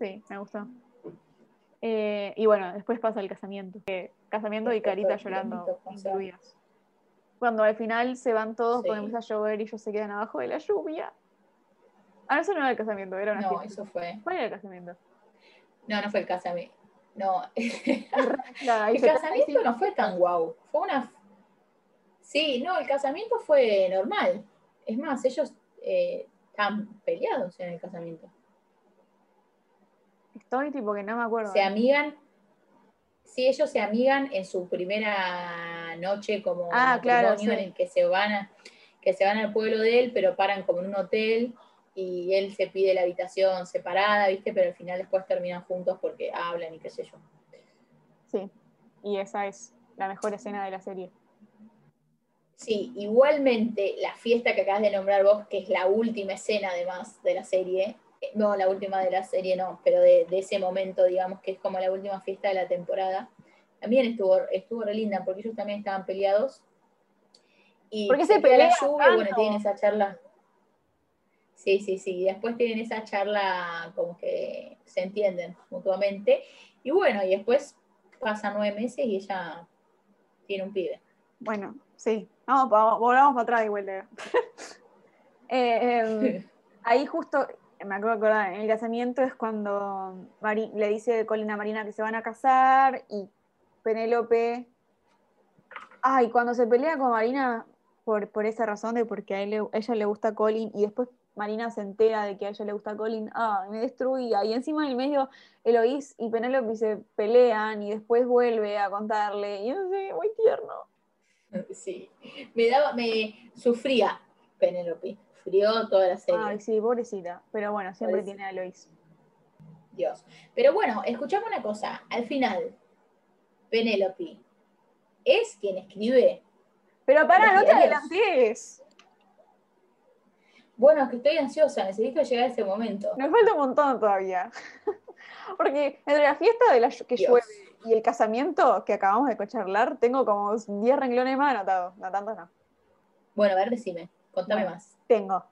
[SPEAKER 1] Sí, me gustó. Eh, y bueno, después pasa el casamiento. casamiento y Carita llorando Cuando al final se van todos, cuando empieza a llover y ellos se quedan abajo de la lluvia. Ah, eso no era el casamiento, era una
[SPEAKER 2] No, eso fue.
[SPEAKER 1] ¿Cuál era el casamiento?
[SPEAKER 2] No, no fue el casamiento. No. el casamiento no fue tan guau. Fue una. Sí, no, el casamiento fue normal. Es más, ellos eh, están peleados en el casamiento.
[SPEAKER 1] Estoy tipo que no me acuerdo.
[SPEAKER 2] Se amigan. Sí, ellos se amigan en su primera noche como
[SPEAKER 1] ah, claro,
[SPEAKER 2] en el que se van a, que se van al pueblo de él, pero paran como en un hotel y él se pide la habitación separada, ¿viste? Pero al final después terminan juntos porque hablan y qué sé yo.
[SPEAKER 1] Sí, y esa es la mejor escena de la serie.
[SPEAKER 2] Sí, igualmente la fiesta que acabas de nombrar vos, que es la última escena además de la serie, Eh, no, la última de la serie no, pero de, ese momento, digamos, que es como la última fiesta de la temporada. También estuvo, estuvo re linda, porque ellos también estaban peleados.
[SPEAKER 1] Y porque se pelea la lluvia,
[SPEAKER 2] bueno, tienen esa charla. Sí, sí, sí. Después tienen esa charla como que se entienden mutuamente. Y bueno, y después pasan nueve meses y ella tiene un pibe.
[SPEAKER 1] Bueno, sí. Vamos, volvamos para atrás igual. Eh, em, ahí justo, me acuerdo de acordar, en el casamiento es cuando le dice Colina a Marina que se van a casar y Penélope. Ay, cuando se pelea con Marina por, por esa razón de porque a, ella le gusta Colin y después Marina se entera de que a ella le gusta Colin, ah, me destruía. Y encima en el medio Eloís y Penélope se pelean y después vuelve a contarle. Y no sé, muy tierno.
[SPEAKER 2] Sí, me daba, me sufría Penélope frió toda la serie.
[SPEAKER 1] Ay, sí, pobrecita. Pero bueno, siempre tiene a Lois.
[SPEAKER 2] Dios. Pero bueno, escuchamos una cosa. Al final, Penélope es quien escribe.
[SPEAKER 1] Pero para, no te adelantes.
[SPEAKER 2] Bueno, es que estoy ansiosa, necesito llegar a ese momento.
[SPEAKER 1] Me falta un montón todavía. Porque entre la fiesta de la que llueve y el casamiento que acabamos de charlar, tengo como 10 renglones más anotados. No tantos no.
[SPEAKER 2] Bueno, a ver, decime. Contame más.
[SPEAKER 1] Tengo.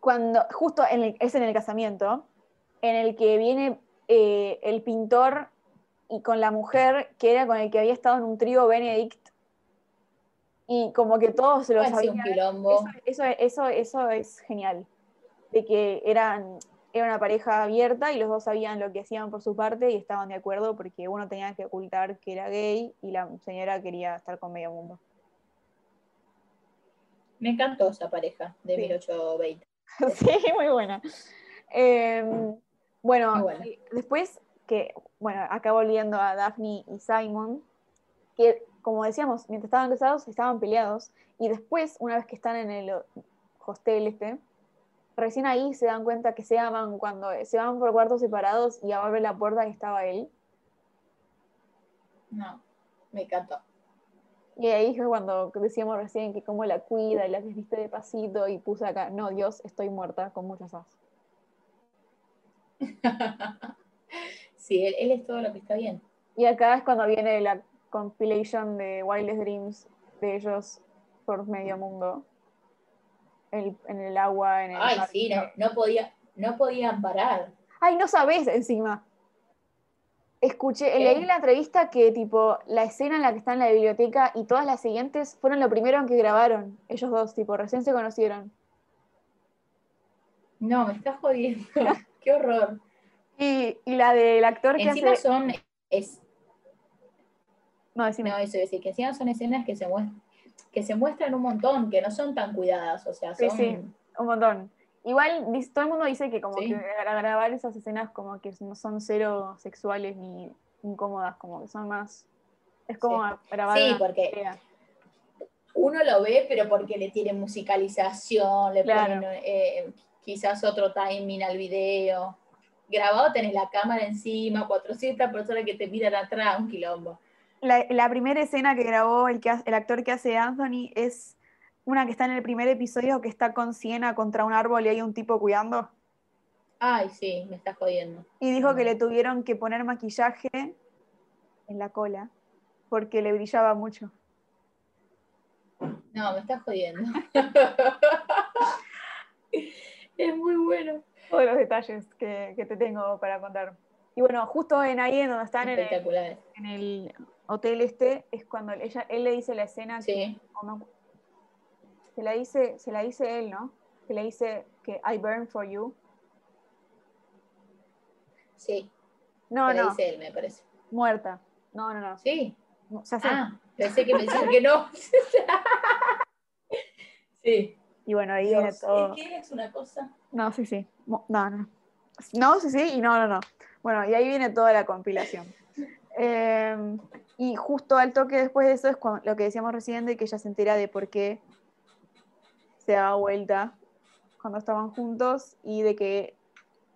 [SPEAKER 1] Cuando, justo en es en el casamiento, en el que viene eh, el pintor y con la mujer que era con el que había estado en un trío Benedict. Y como que todos se lo sabían. Eso, eso, eso, es genial. De que eran, era una pareja abierta y los dos sabían lo que hacían por su parte y estaban de acuerdo porque uno tenía que ocultar que era gay y la señora quería estar con medio mundo.
[SPEAKER 2] Me encantó esa pareja de 1820.
[SPEAKER 1] Sí, muy buena. Em, bueno, después que, bueno, acá volviendo a Daphne y Simon, que como decíamos, mientras estaban casados estaban peleados, y después, una vez que están en el hostel este, recién ahí se dan cuenta que se aman cuando se van por cuartos separados y abre la puerta y estaba él.
[SPEAKER 2] No, me encantó.
[SPEAKER 1] Y ahí fue cuando decíamos recién que cómo la cuida y la viste de pasito y puse acá, no, Dios, estoy muerta con muchas as.
[SPEAKER 2] sí, él, es todo lo que está bien.
[SPEAKER 1] Y acá es cuando viene la compilation de Wildest Dreams de ellos por medio mundo. En el agua, en el
[SPEAKER 2] Ay, sí, no, no, podía, no podían parar.
[SPEAKER 1] Ay, no sabes encima. Escuché, leí en la entrevista que tipo la escena en la que está en la biblioteca y todas las siguientes fueron lo primero en que grabaron, ellos dos, tipo, recién se conocieron.
[SPEAKER 2] No, me estás jodiendo. Qué horror.
[SPEAKER 1] Y, la del actor que
[SPEAKER 2] encima son es
[SPEAKER 1] No, decime.
[SPEAKER 2] No, eso es decir, que encima son escenas que se muestran que se muestran un montón, que no son tan cuidadas, o sea, son...
[SPEAKER 1] Sí, sí, un montón. Igual todo el mundo dice que como que grabar esas escenas como que no son cero sexuales ni incómodas, como que son más... Es como grabar...
[SPEAKER 2] Sí, porque uno lo ve, pero porque le tiene musicalización, le ponen eh, quizás otro timing al video. Grabado tenés la cámara encima, 400 personas que te miran atrás, un quilombo.
[SPEAKER 1] La, la primera escena que grabó el, que, el actor que hace Anthony es una que está en el primer episodio que está con Siena contra un árbol y hay un tipo cuidando.
[SPEAKER 2] Ay, sí, me está jodiendo.
[SPEAKER 1] Y dijo que le tuvieron que poner maquillaje en la cola porque le brillaba mucho.
[SPEAKER 2] No, me está jodiendo. es muy bueno.
[SPEAKER 1] Todos los detalles que, te tengo para contar. Y bueno, justo en ahí en donde están en el, en el, hotel este, es cuando ella, él le dice la escena
[SPEAKER 2] sí.
[SPEAKER 1] Se la dice, se la dice él, ¿no? Que le dice que I burn for you.
[SPEAKER 2] Sí.
[SPEAKER 1] No,
[SPEAKER 2] se
[SPEAKER 1] no.
[SPEAKER 2] dice él, me parece.
[SPEAKER 1] Muerta. No, no, no.
[SPEAKER 2] Sí. ah, pensé que me decían que no. sí.
[SPEAKER 1] Y bueno, ahí viene todo.
[SPEAKER 2] ¿Qué es una cosa?
[SPEAKER 1] No, sí, sí. No, no. No, sí, sí, y no, no, no. Bueno, y ahí viene toda la compilación. Em, y justo al toque después de eso es lo que decíamos recién de que ella se entera de por qué se daba vuelta cuando estaban juntos y de que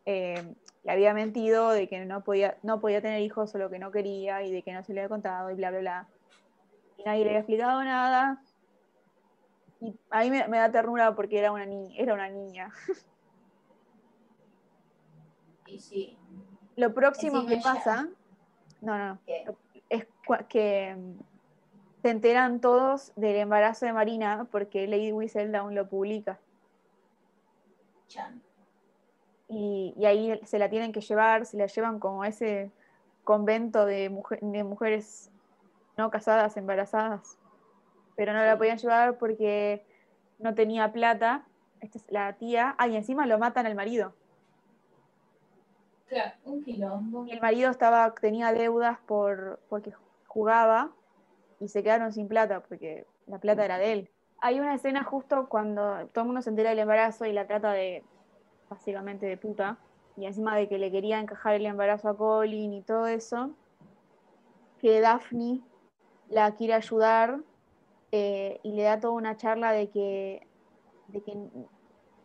[SPEAKER 1] eh, le había mentido, de que no podía, no podía tener hijos o lo que no quería y de que no se le había contado y bla, bla, bla. Y nadie le había explicado nada. Y a mí me, da ternura porque era una, era una niña.
[SPEAKER 2] Y sí.
[SPEAKER 1] Lo próximo
[SPEAKER 2] Encima
[SPEAKER 1] que
[SPEAKER 2] ya-
[SPEAKER 1] pasa, no, no, es que se enteran todos del embarazo de Marina porque Lady Whistledown lo publica. Y, y ahí se la tienen que llevar, se la llevan como a ese convento de, mujer- de mujeres no casadas, embarazadas, pero no la podían llevar porque no tenía plata. Esta es la tía, ah, y encima lo matan al marido.
[SPEAKER 2] Claro, un quilombo.
[SPEAKER 1] El marido estaba, tenía deudas por, porque jugaba y se quedaron sin plata porque la plata era de él. Hay una escena justo cuando todo el mundo se entera del embarazo y la trata de, básicamente, de puta. Y encima de que le quería encajar el embarazo a Colin y todo eso, que Daphne la quiere ayudar eh, y le da toda una charla de que, de que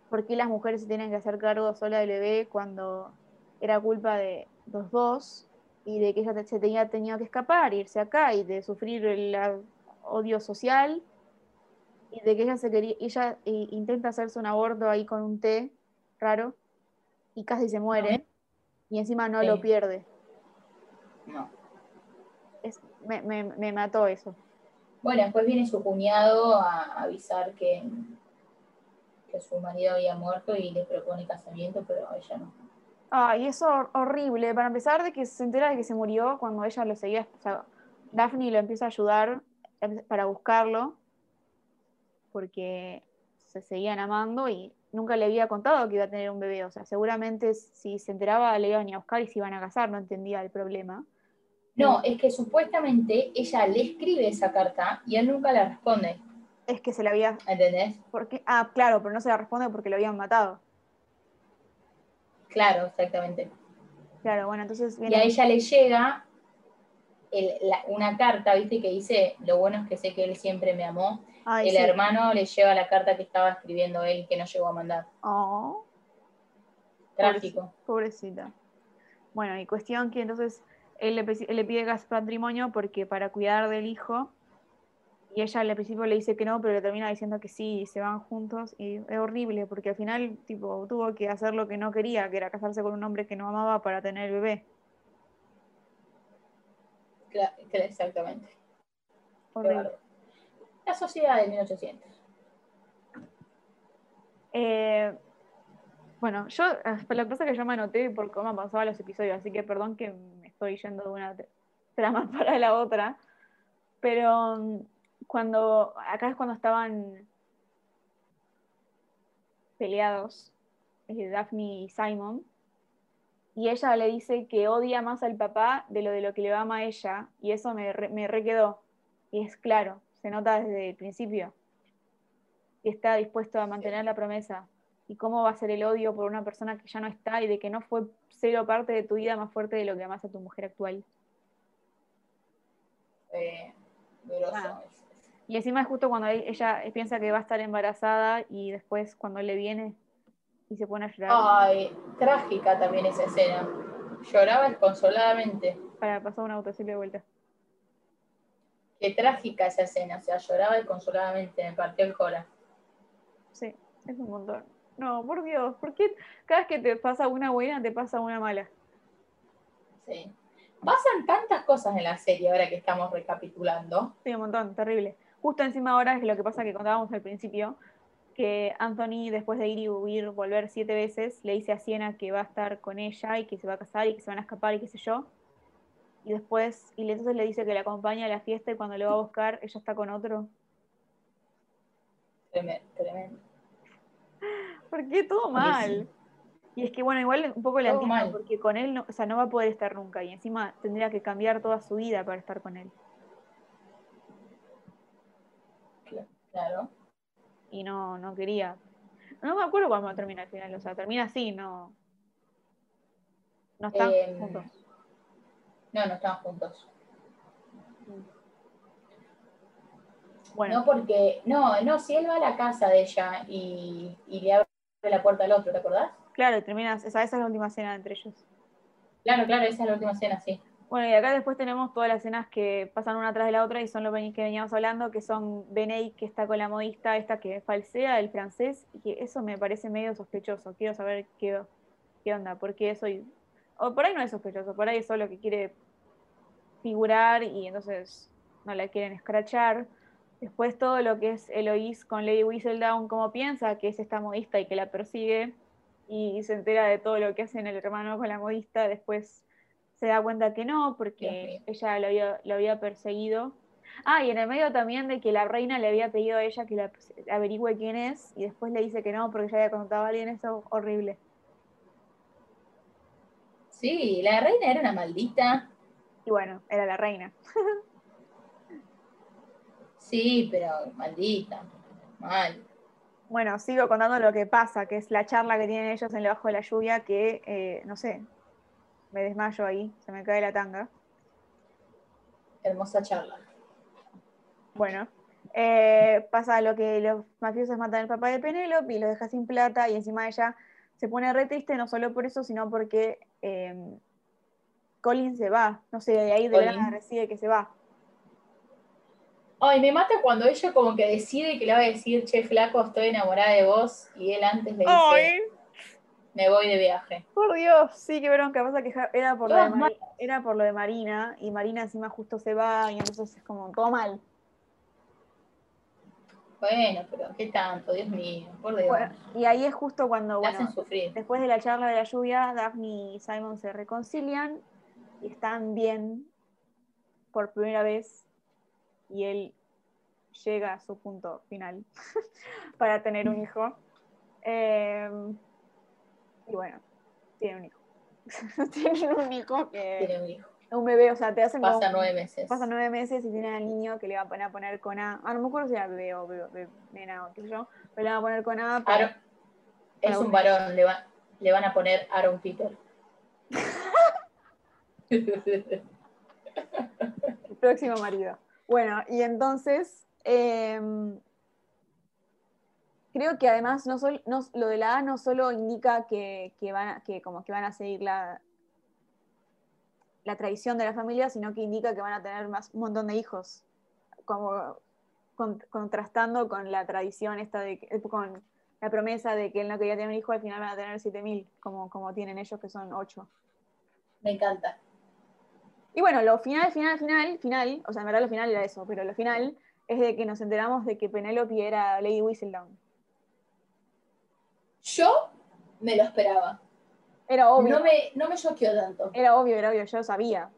[SPEAKER 1] por qué las mujeres se tienen que hacer cargo sola del bebé cuando era culpa de los dos y de que ella se tenía, tenía que escapar, irse acá y de sufrir el odio social y de que ella se quería, ella eh, intenta hacerse un aborto ahí con un té raro y casi se muere y encima no lo pierde.
[SPEAKER 2] No.
[SPEAKER 1] Es- me, me- me mató eso.
[SPEAKER 2] Bueno, después viene su cuñado a avisar que, que su marido había muerto y le propone casamiento, pero ella no.
[SPEAKER 1] Ay, eso hor- horrible. Para empezar, de que se entera de que se murió cuando ella lo seguía. O sea, Daphne lo empieza a ayudar em- para buscarlo porque se seguían amando y nunca le había contado que iba a tener un bebé. O sea, seguramente si se enteraba le iban a buscar y se iban a casar. No entendía el problema.
[SPEAKER 2] No, es que supuestamente ella le escribe esa carta y él nunca la responde,
[SPEAKER 1] Es que se le había.
[SPEAKER 2] ¿entendés?
[SPEAKER 1] Porque, ah, claro, pero no se la responde porque lo habían matado.
[SPEAKER 2] Claro, exactamente.
[SPEAKER 1] Claro, bueno, entonces
[SPEAKER 2] Y a ella le llega el- la- una carta, viste, que dice, lo bueno es que sé que él siempre me amó.
[SPEAKER 1] Ay,
[SPEAKER 2] el
[SPEAKER 1] sí.
[SPEAKER 2] hermano le lleva la carta que estaba escribiendo él que no llegó a mandar.
[SPEAKER 1] Oh.
[SPEAKER 2] Trágico.
[SPEAKER 1] Pobrecita. Bueno, y cuestión que entonces él le, él le pide patrimonio porque para cuidar del hijo, y ella al principio le dice que no, pero le termina diciendo que sí, y se van juntos, y es horrible, porque al final tipo, tuvo que hacer lo que no quería, que era casarse con un hombre que no amaba para tener el bebé.
[SPEAKER 2] Cla- cla- exactamente.
[SPEAKER 1] Horrible.
[SPEAKER 2] La sociedad de 1800.
[SPEAKER 1] Eh, bueno, yo, ah, la cosa que yo me anoté por cómo pasaban los episodios, así que perdón que me estoy yendo de una tra- trama para la otra, pero mm, cuando, acá es cuando estaban peleados, eh, Daphne y Simon, y ella le dice que odia más al papá de lo de lo que le ama a ella, y eso me, re- me requedó, y es claro, se nota desde el principio y está dispuesto a mantener la promesa. ¿Y cómo va a ser el odio por una persona que ya no está y de que no fue cero parte de tu vida más fuerte de lo que amas a tu mujer actual?
[SPEAKER 2] Eh, grosso.
[SPEAKER 1] Ah. Y encima es justo cuando ella piensa que va a estar embarazada y después cuando le viene y se pone a llorar
[SPEAKER 2] Ay, trágica también esa escena. Lloraba desconsoladamente.
[SPEAKER 1] para pasar un auto, de vuelta.
[SPEAKER 2] Qué trágica esa escena. O sea, lloraba desconsoladamente. Me partió el cora.
[SPEAKER 1] Sí, es un montón. No, por Dios, ¿por qué cada vez que te pasa una buena te pasa una mala?
[SPEAKER 2] Sí. Pasan tantas cosas en la serie ahora que estamos recapitulando.
[SPEAKER 1] Sí, un montón, terrible. Justo encima ahora es lo que pasa que contábamos al principio, que Anthony después de ir y huir, volver siete veces, le dice a Siena que va a estar con ella y que se va a casar y que se van a escapar y qué sé yo. Y después, y le- entonces le dice que la acompaña a la fiesta y cuando le va a buscar, ella está con otro.
[SPEAKER 2] Tremendo. tremendo.
[SPEAKER 1] ¿Por qué todo mal? Y es que bueno, igual un poco
[SPEAKER 2] Todo
[SPEAKER 1] entiendo porque con él no, o sea, no va a poder estar nunca y encima tendría que cambiar toda su vida para estar con él.
[SPEAKER 2] Claro.
[SPEAKER 1] Y no, no quería. No me acuerdo cuándo termina al final, o sea, termina así, no. No están
[SPEAKER 2] Em,
[SPEAKER 1] juntos.
[SPEAKER 2] No, no estaban juntos.
[SPEAKER 1] Bueno,
[SPEAKER 2] No porque, no, no, si él va a la casa de ella y, y le abre la puerta al otro, ¿te acordás?
[SPEAKER 1] claro, y termina, esa, esa es la última escena entre ellos.
[SPEAKER 2] Claro, claro, esa es la última escena, sí.
[SPEAKER 1] Bueno, y acá después tenemos todas las escenas que pasan una tras de la otra y son lo que veníamos hablando, que son Benei que está con la modista esta que falsea el francés, y que eso me parece medio sospechoso. Quiero saber qué, qué onda, por qué soy... O por ahí no es sospechoso, por ahí es solo que quiere figurar y entonces no la quieren escrachar. Después todo lo que es Eloise con Lady Whistledown, como piensa que es esta modista y que la persigue y se entera de todo lo que hace el hermano con la modista, después se da cuenta que no, porque ella lo había, lo había perseguido. Ah, y en el medio también de que la reina le había pedido a ella que la averigüe quién es y después le dice que no porque ya había contado a alguien, eso horrible.
[SPEAKER 2] Sí, la reina era una maldita.
[SPEAKER 1] Y bueno, era la reina.
[SPEAKER 2] sí, pero maldita, mal.
[SPEAKER 1] Bueno, sigo contando lo que pasa, que es la charla que tienen ellos en debajo de la lluvia, que, eh, no sé, me desmayo ahí, se me cae la tanga.
[SPEAKER 2] Hermosa charla.
[SPEAKER 1] Bueno, eh, pasa lo que los mafiosos matan al papá de Penélope y lo deja sin plata y encima ella se pone re triste no solo por eso, sino porque eh, Colin se va, no sé, de ahí de la recibe que se va.
[SPEAKER 2] Ay, me mata cuando ella como que decide que le va a decir, che, flaco, estoy enamorada de vos, y él antes le dice, me voy de viaje.
[SPEAKER 1] Por Dios, sí, qué bronca, pasa que era por, lo de era por lo de Marina, y Marina encima justo se va, y entonces es como todo mal.
[SPEAKER 2] Bueno, pero qué tanto, Dios mío, por Dios.
[SPEAKER 1] y ahí es justo cuando, bueno, después de la charla de la lluvia, Daphne y Simon se reconcilian y están bien por primera vez y él llega a su punto final para tener un hijo. Em, y bueno, tiene un hijo. tiene un hijo que...
[SPEAKER 2] Tiene un hijo.
[SPEAKER 1] Un bebé, o sea, te hacen
[SPEAKER 2] Pasa nueve meses.
[SPEAKER 1] Pasa nueve meses y tiene al niño que le va a poner, a poner con A. Ah, no me acuerdo si era bebé o bebé, nena o qué sé yo, pero le van a poner con A.
[SPEAKER 2] es un varón, le, va, le van a poner Aaron Peter.
[SPEAKER 1] El próximo marido. Bueno, y entonces, em, creo que además no, lo de la A no solo indica que, van, a, que, como que van a seguir la, la tradición de la familia, sino que indica que van a tener más, un montón de hijos, como contrastando con la tradición esta de con la promesa de que él no quería tener un hijo, al final van a tener 7000, como, como tienen ellos, que son 8.
[SPEAKER 2] Me encanta.
[SPEAKER 1] Y bueno, lo final, final, final, final, o sea, en verdad lo final era eso, pero lo final es de que nos enteramos de que Penelope era Lady Whistledown.
[SPEAKER 2] Yo me lo esperaba.
[SPEAKER 1] Era obvio.
[SPEAKER 2] No me, no me choqueó tanto.
[SPEAKER 1] Era obvio, era obvio, yo sabía.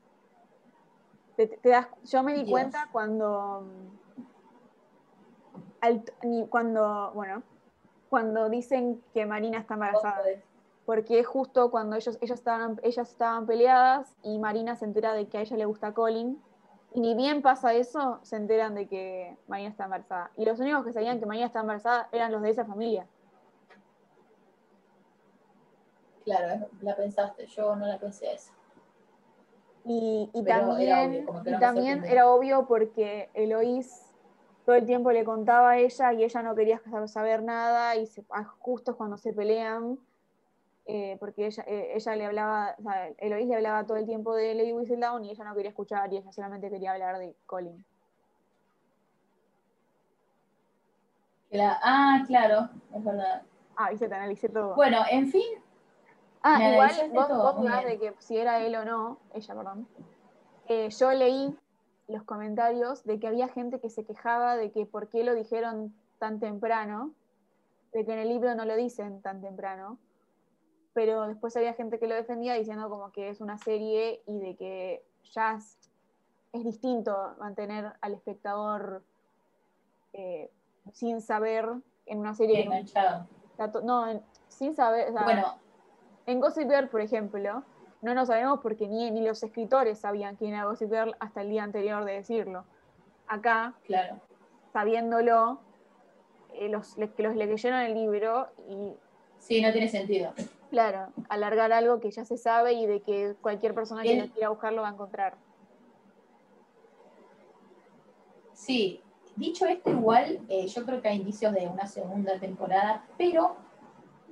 [SPEAKER 1] Te, das, yo me di cuenta cuando, cuando, bueno, cuando dicen que Marina está embarazada porque es justo cuando ellos, ellas, estaban, ellas estaban peleadas y Marina se entera de que a ella le gusta Colin. Y ni bien pasa eso, se enteran de que Marina está embarazada. Y los únicos que sabían que Marina estaba embarazada eran los de esa familia.
[SPEAKER 2] Claro, la pensaste, yo no la pensé eso.
[SPEAKER 1] Y, también, y también era obvio porque Eloís todo el tiempo le contaba a ella y ella no quería saber nada y se, justo cuando se pelean eh, porque ella, eh, ella le hablaba, o sea, Eloís le hablaba todo el tiempo de Lady Whistledown y ella no quería escuchar y ella solamente quería hablar de Colin.
[SPEAKER 2] ah, claro, es verdad.
[SPEAKER 1] Ah, y se te analicé todo.
[SPEAKER 2] Bueno, en fin.
[SPEAKER 1] Ah, igual vos, vos de que si era él o no, ella, perdón. Eh, yo leí los comentarios de que había gente que se quejaba de que por qué lo dijeron tan temprano, de que en el libro no lo dicen tan temprano pero después había gente que lo defendía diciendo como que es una serie y de que ya es, distinto mantener al espectador eh, sin saber en una serie. no, sin saber. bueno. En Gossip Girl, por ejemplo, no lo sabemos porque ni, ni los escritores sabían quién era Gossip Girl hasta el día anterior de decirlo. Acá,
[SPEAKER 2] claro.
[SPEAKER 1] sabiéndolo, eh, los, que los leyeron el libro y.
[SPEAKER 2] Sí, no tiene sentido.
[SPEAKER 1] Claro, alargar algo que ya se sabe y de que cualquier persona que no quiera buscarlo va a encontrar.
[SPEAKER 2] Sí, dicho esto, igual eh, yo creo que hay indicios de una segunda temporada, pero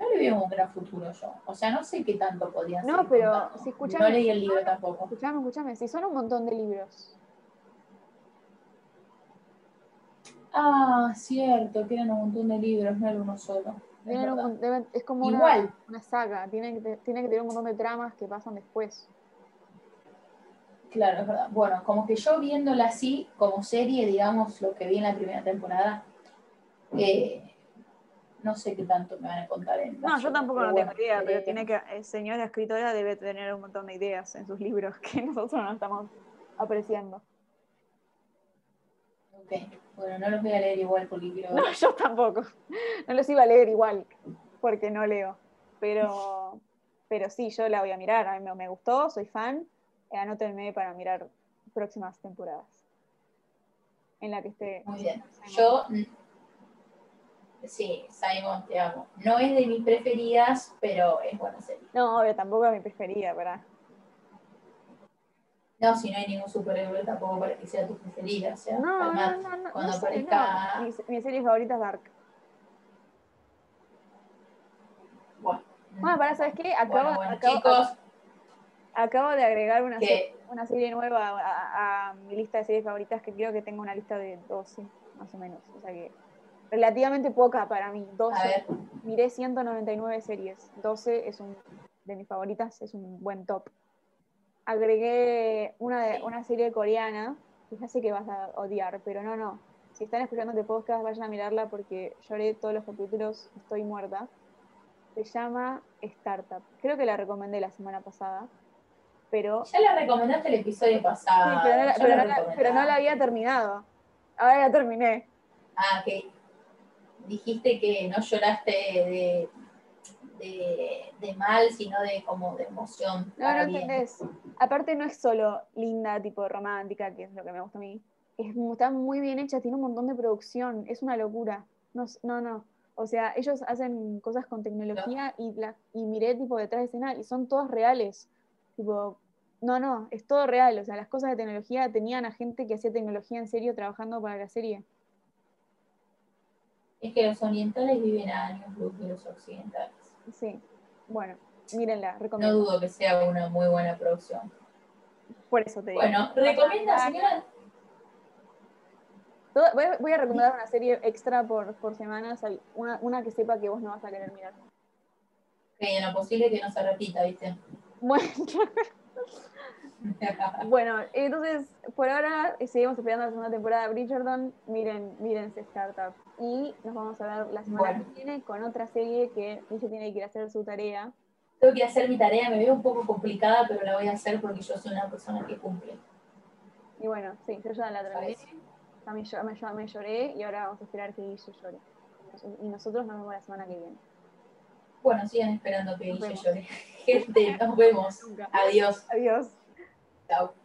[SPEAKER 2] no le veo un gran futuro yo. O sea, no sé qué tanto podría ser.
[SPEAKER 1] No, pero si escuchamos.
[SPEAKER 2] No leí el libro tampoco.
[SPEAKER 1] Escuchame, escuchame, si son un montón de libros.
[SPEAKER 2] Ah, cierto, que eran un montón de libros, no era uno solo.
[SPEAKER 1] es como Una, una, saga, tiene que, tiene que tener un montón de tramas que pasan después.
[SPEAKER 2] Claro, es verdad. Bueno, como que yo viéndola así, como serie, digamos, lo que vi en la primera temporada, eh, no sé qué tanto me van a contar en
[SPEAKER 1] No, yo tampoco no tengo idea, pero eh, tiene que, el señora escritora debe tener un montón de ideas en sus libros que nosotros no estamos apreciando.
[SPEAKER 2] Ok, bueno, no los voy a leer igual por libro.
[SPEAKER 1] No, yo tampoco. No los iba a leer igual, porque no leo. Pero, pero sí, yo la voy a mirar. A mí me, gustó, soy fan. Eh, anótenme para mirar próximas temporadas. En la que esté.
[SPEAKER 2] Muy bien. Yo Sí, Simon, te amo. No es de mis preferidas, pero es buena serie.
[SPEAKER 1] No, obvio, tampoco es mi preferida, ¿verdad?
[SPEAKER 2] No, si no hay ningún superhéroe tampoco para que sea tu preferida. O sea, no, no, no, cuando aparezca.
[SPEAKER 1] Mi, serie favorita es Dark. Bueno. Bueno, para, ¿sabes qué? Acabo, bueno, acabo, chicos, acabo, de agregar una, serie, una serie nueva a, a, mi lista de series favoritas que creo que tengo una lista de 12, más o menos. O sea que relativamente poca para mí. 12. Miré 199 series. 12 es un de mis favoritas, es un buen top. Agregué una, de, una serie coreana, que ya sé que vas a odiar, pero no, no. Si están escuchando este podcast, vayan a mirarla porque lloré todos los capítulos, estoy muerta. Se llama Startup. Creo que la recomendé la semana pasada. Pero...
[SPEAKER 2] Ya la recomendaste el episodio pasado.
[SPEAKER 1] Sí, pero, no la, había terminado. Ahora ya terminé.
[SPEAKER 2] Ah, ok dijiste que no lloraste de, de, mal, sino de como de emoción.
[SPEAKER 1] No, no entendés. Aparte no es solo linda, tipo romántica, que es lo que me gusta a mí. Es, está muy bien hecha, tiene un montón de producción, es una locura. No, no, no. O sea, ellos hacen cosas con tecnología y, la, y miré tipo detrás de escena y son todas reales. Tipo, no, no, es todo real. O sea, las cosas de tecnología tenían a gente que hacía tecnología en serio trabajando para la serie
[SPEAKER 2] es que los orientales viven a años luz de los occidentales.
[SPEAKER 1] Sí, bueno, mírenla,
[SPEAKER 2] recomiendo. No dudo que sea una muy buena producción.
[SPEAKER 1] Por eso te digo.
[SPEAKER 2] Bueno, ¿recomienda, señora?
[SPEAKER 1] Voy a, recomendar una serie extra por, por semana, una, una que sepa que vos no vas a querer mirar.
[SPEAKER 2] Ok, en lo posible que no se repita, ¿viste?
[SPEAKER 1] Bueno, bueno, entonces, por ahora seguimos esperando la segunda temporada de Bridgerton. Miren, miren ese startup. Y nos vamos a ver la semana que viene con otra serie que ella tiene que ir a hacer su tarea.
[SPEAKER 2] Tengo que ir a hacer mi tarea, me veo un poco complicada, pero la voy a hacer porque yo soy una persona que cumple.
[SPEAKER 1] Y bueno, sí, yo ya la terminé. También yo, me, me, lloré y ahora vamos a esperar que Guille llore. Y nosotros nos vemos la semana que viene.
[SPEAKER 2] Bueno, sigan esperando que Guille llore. Gente, nos vemos. Adiós.
[SPEAKER 1] Adiós.
[SPEAKER 2] without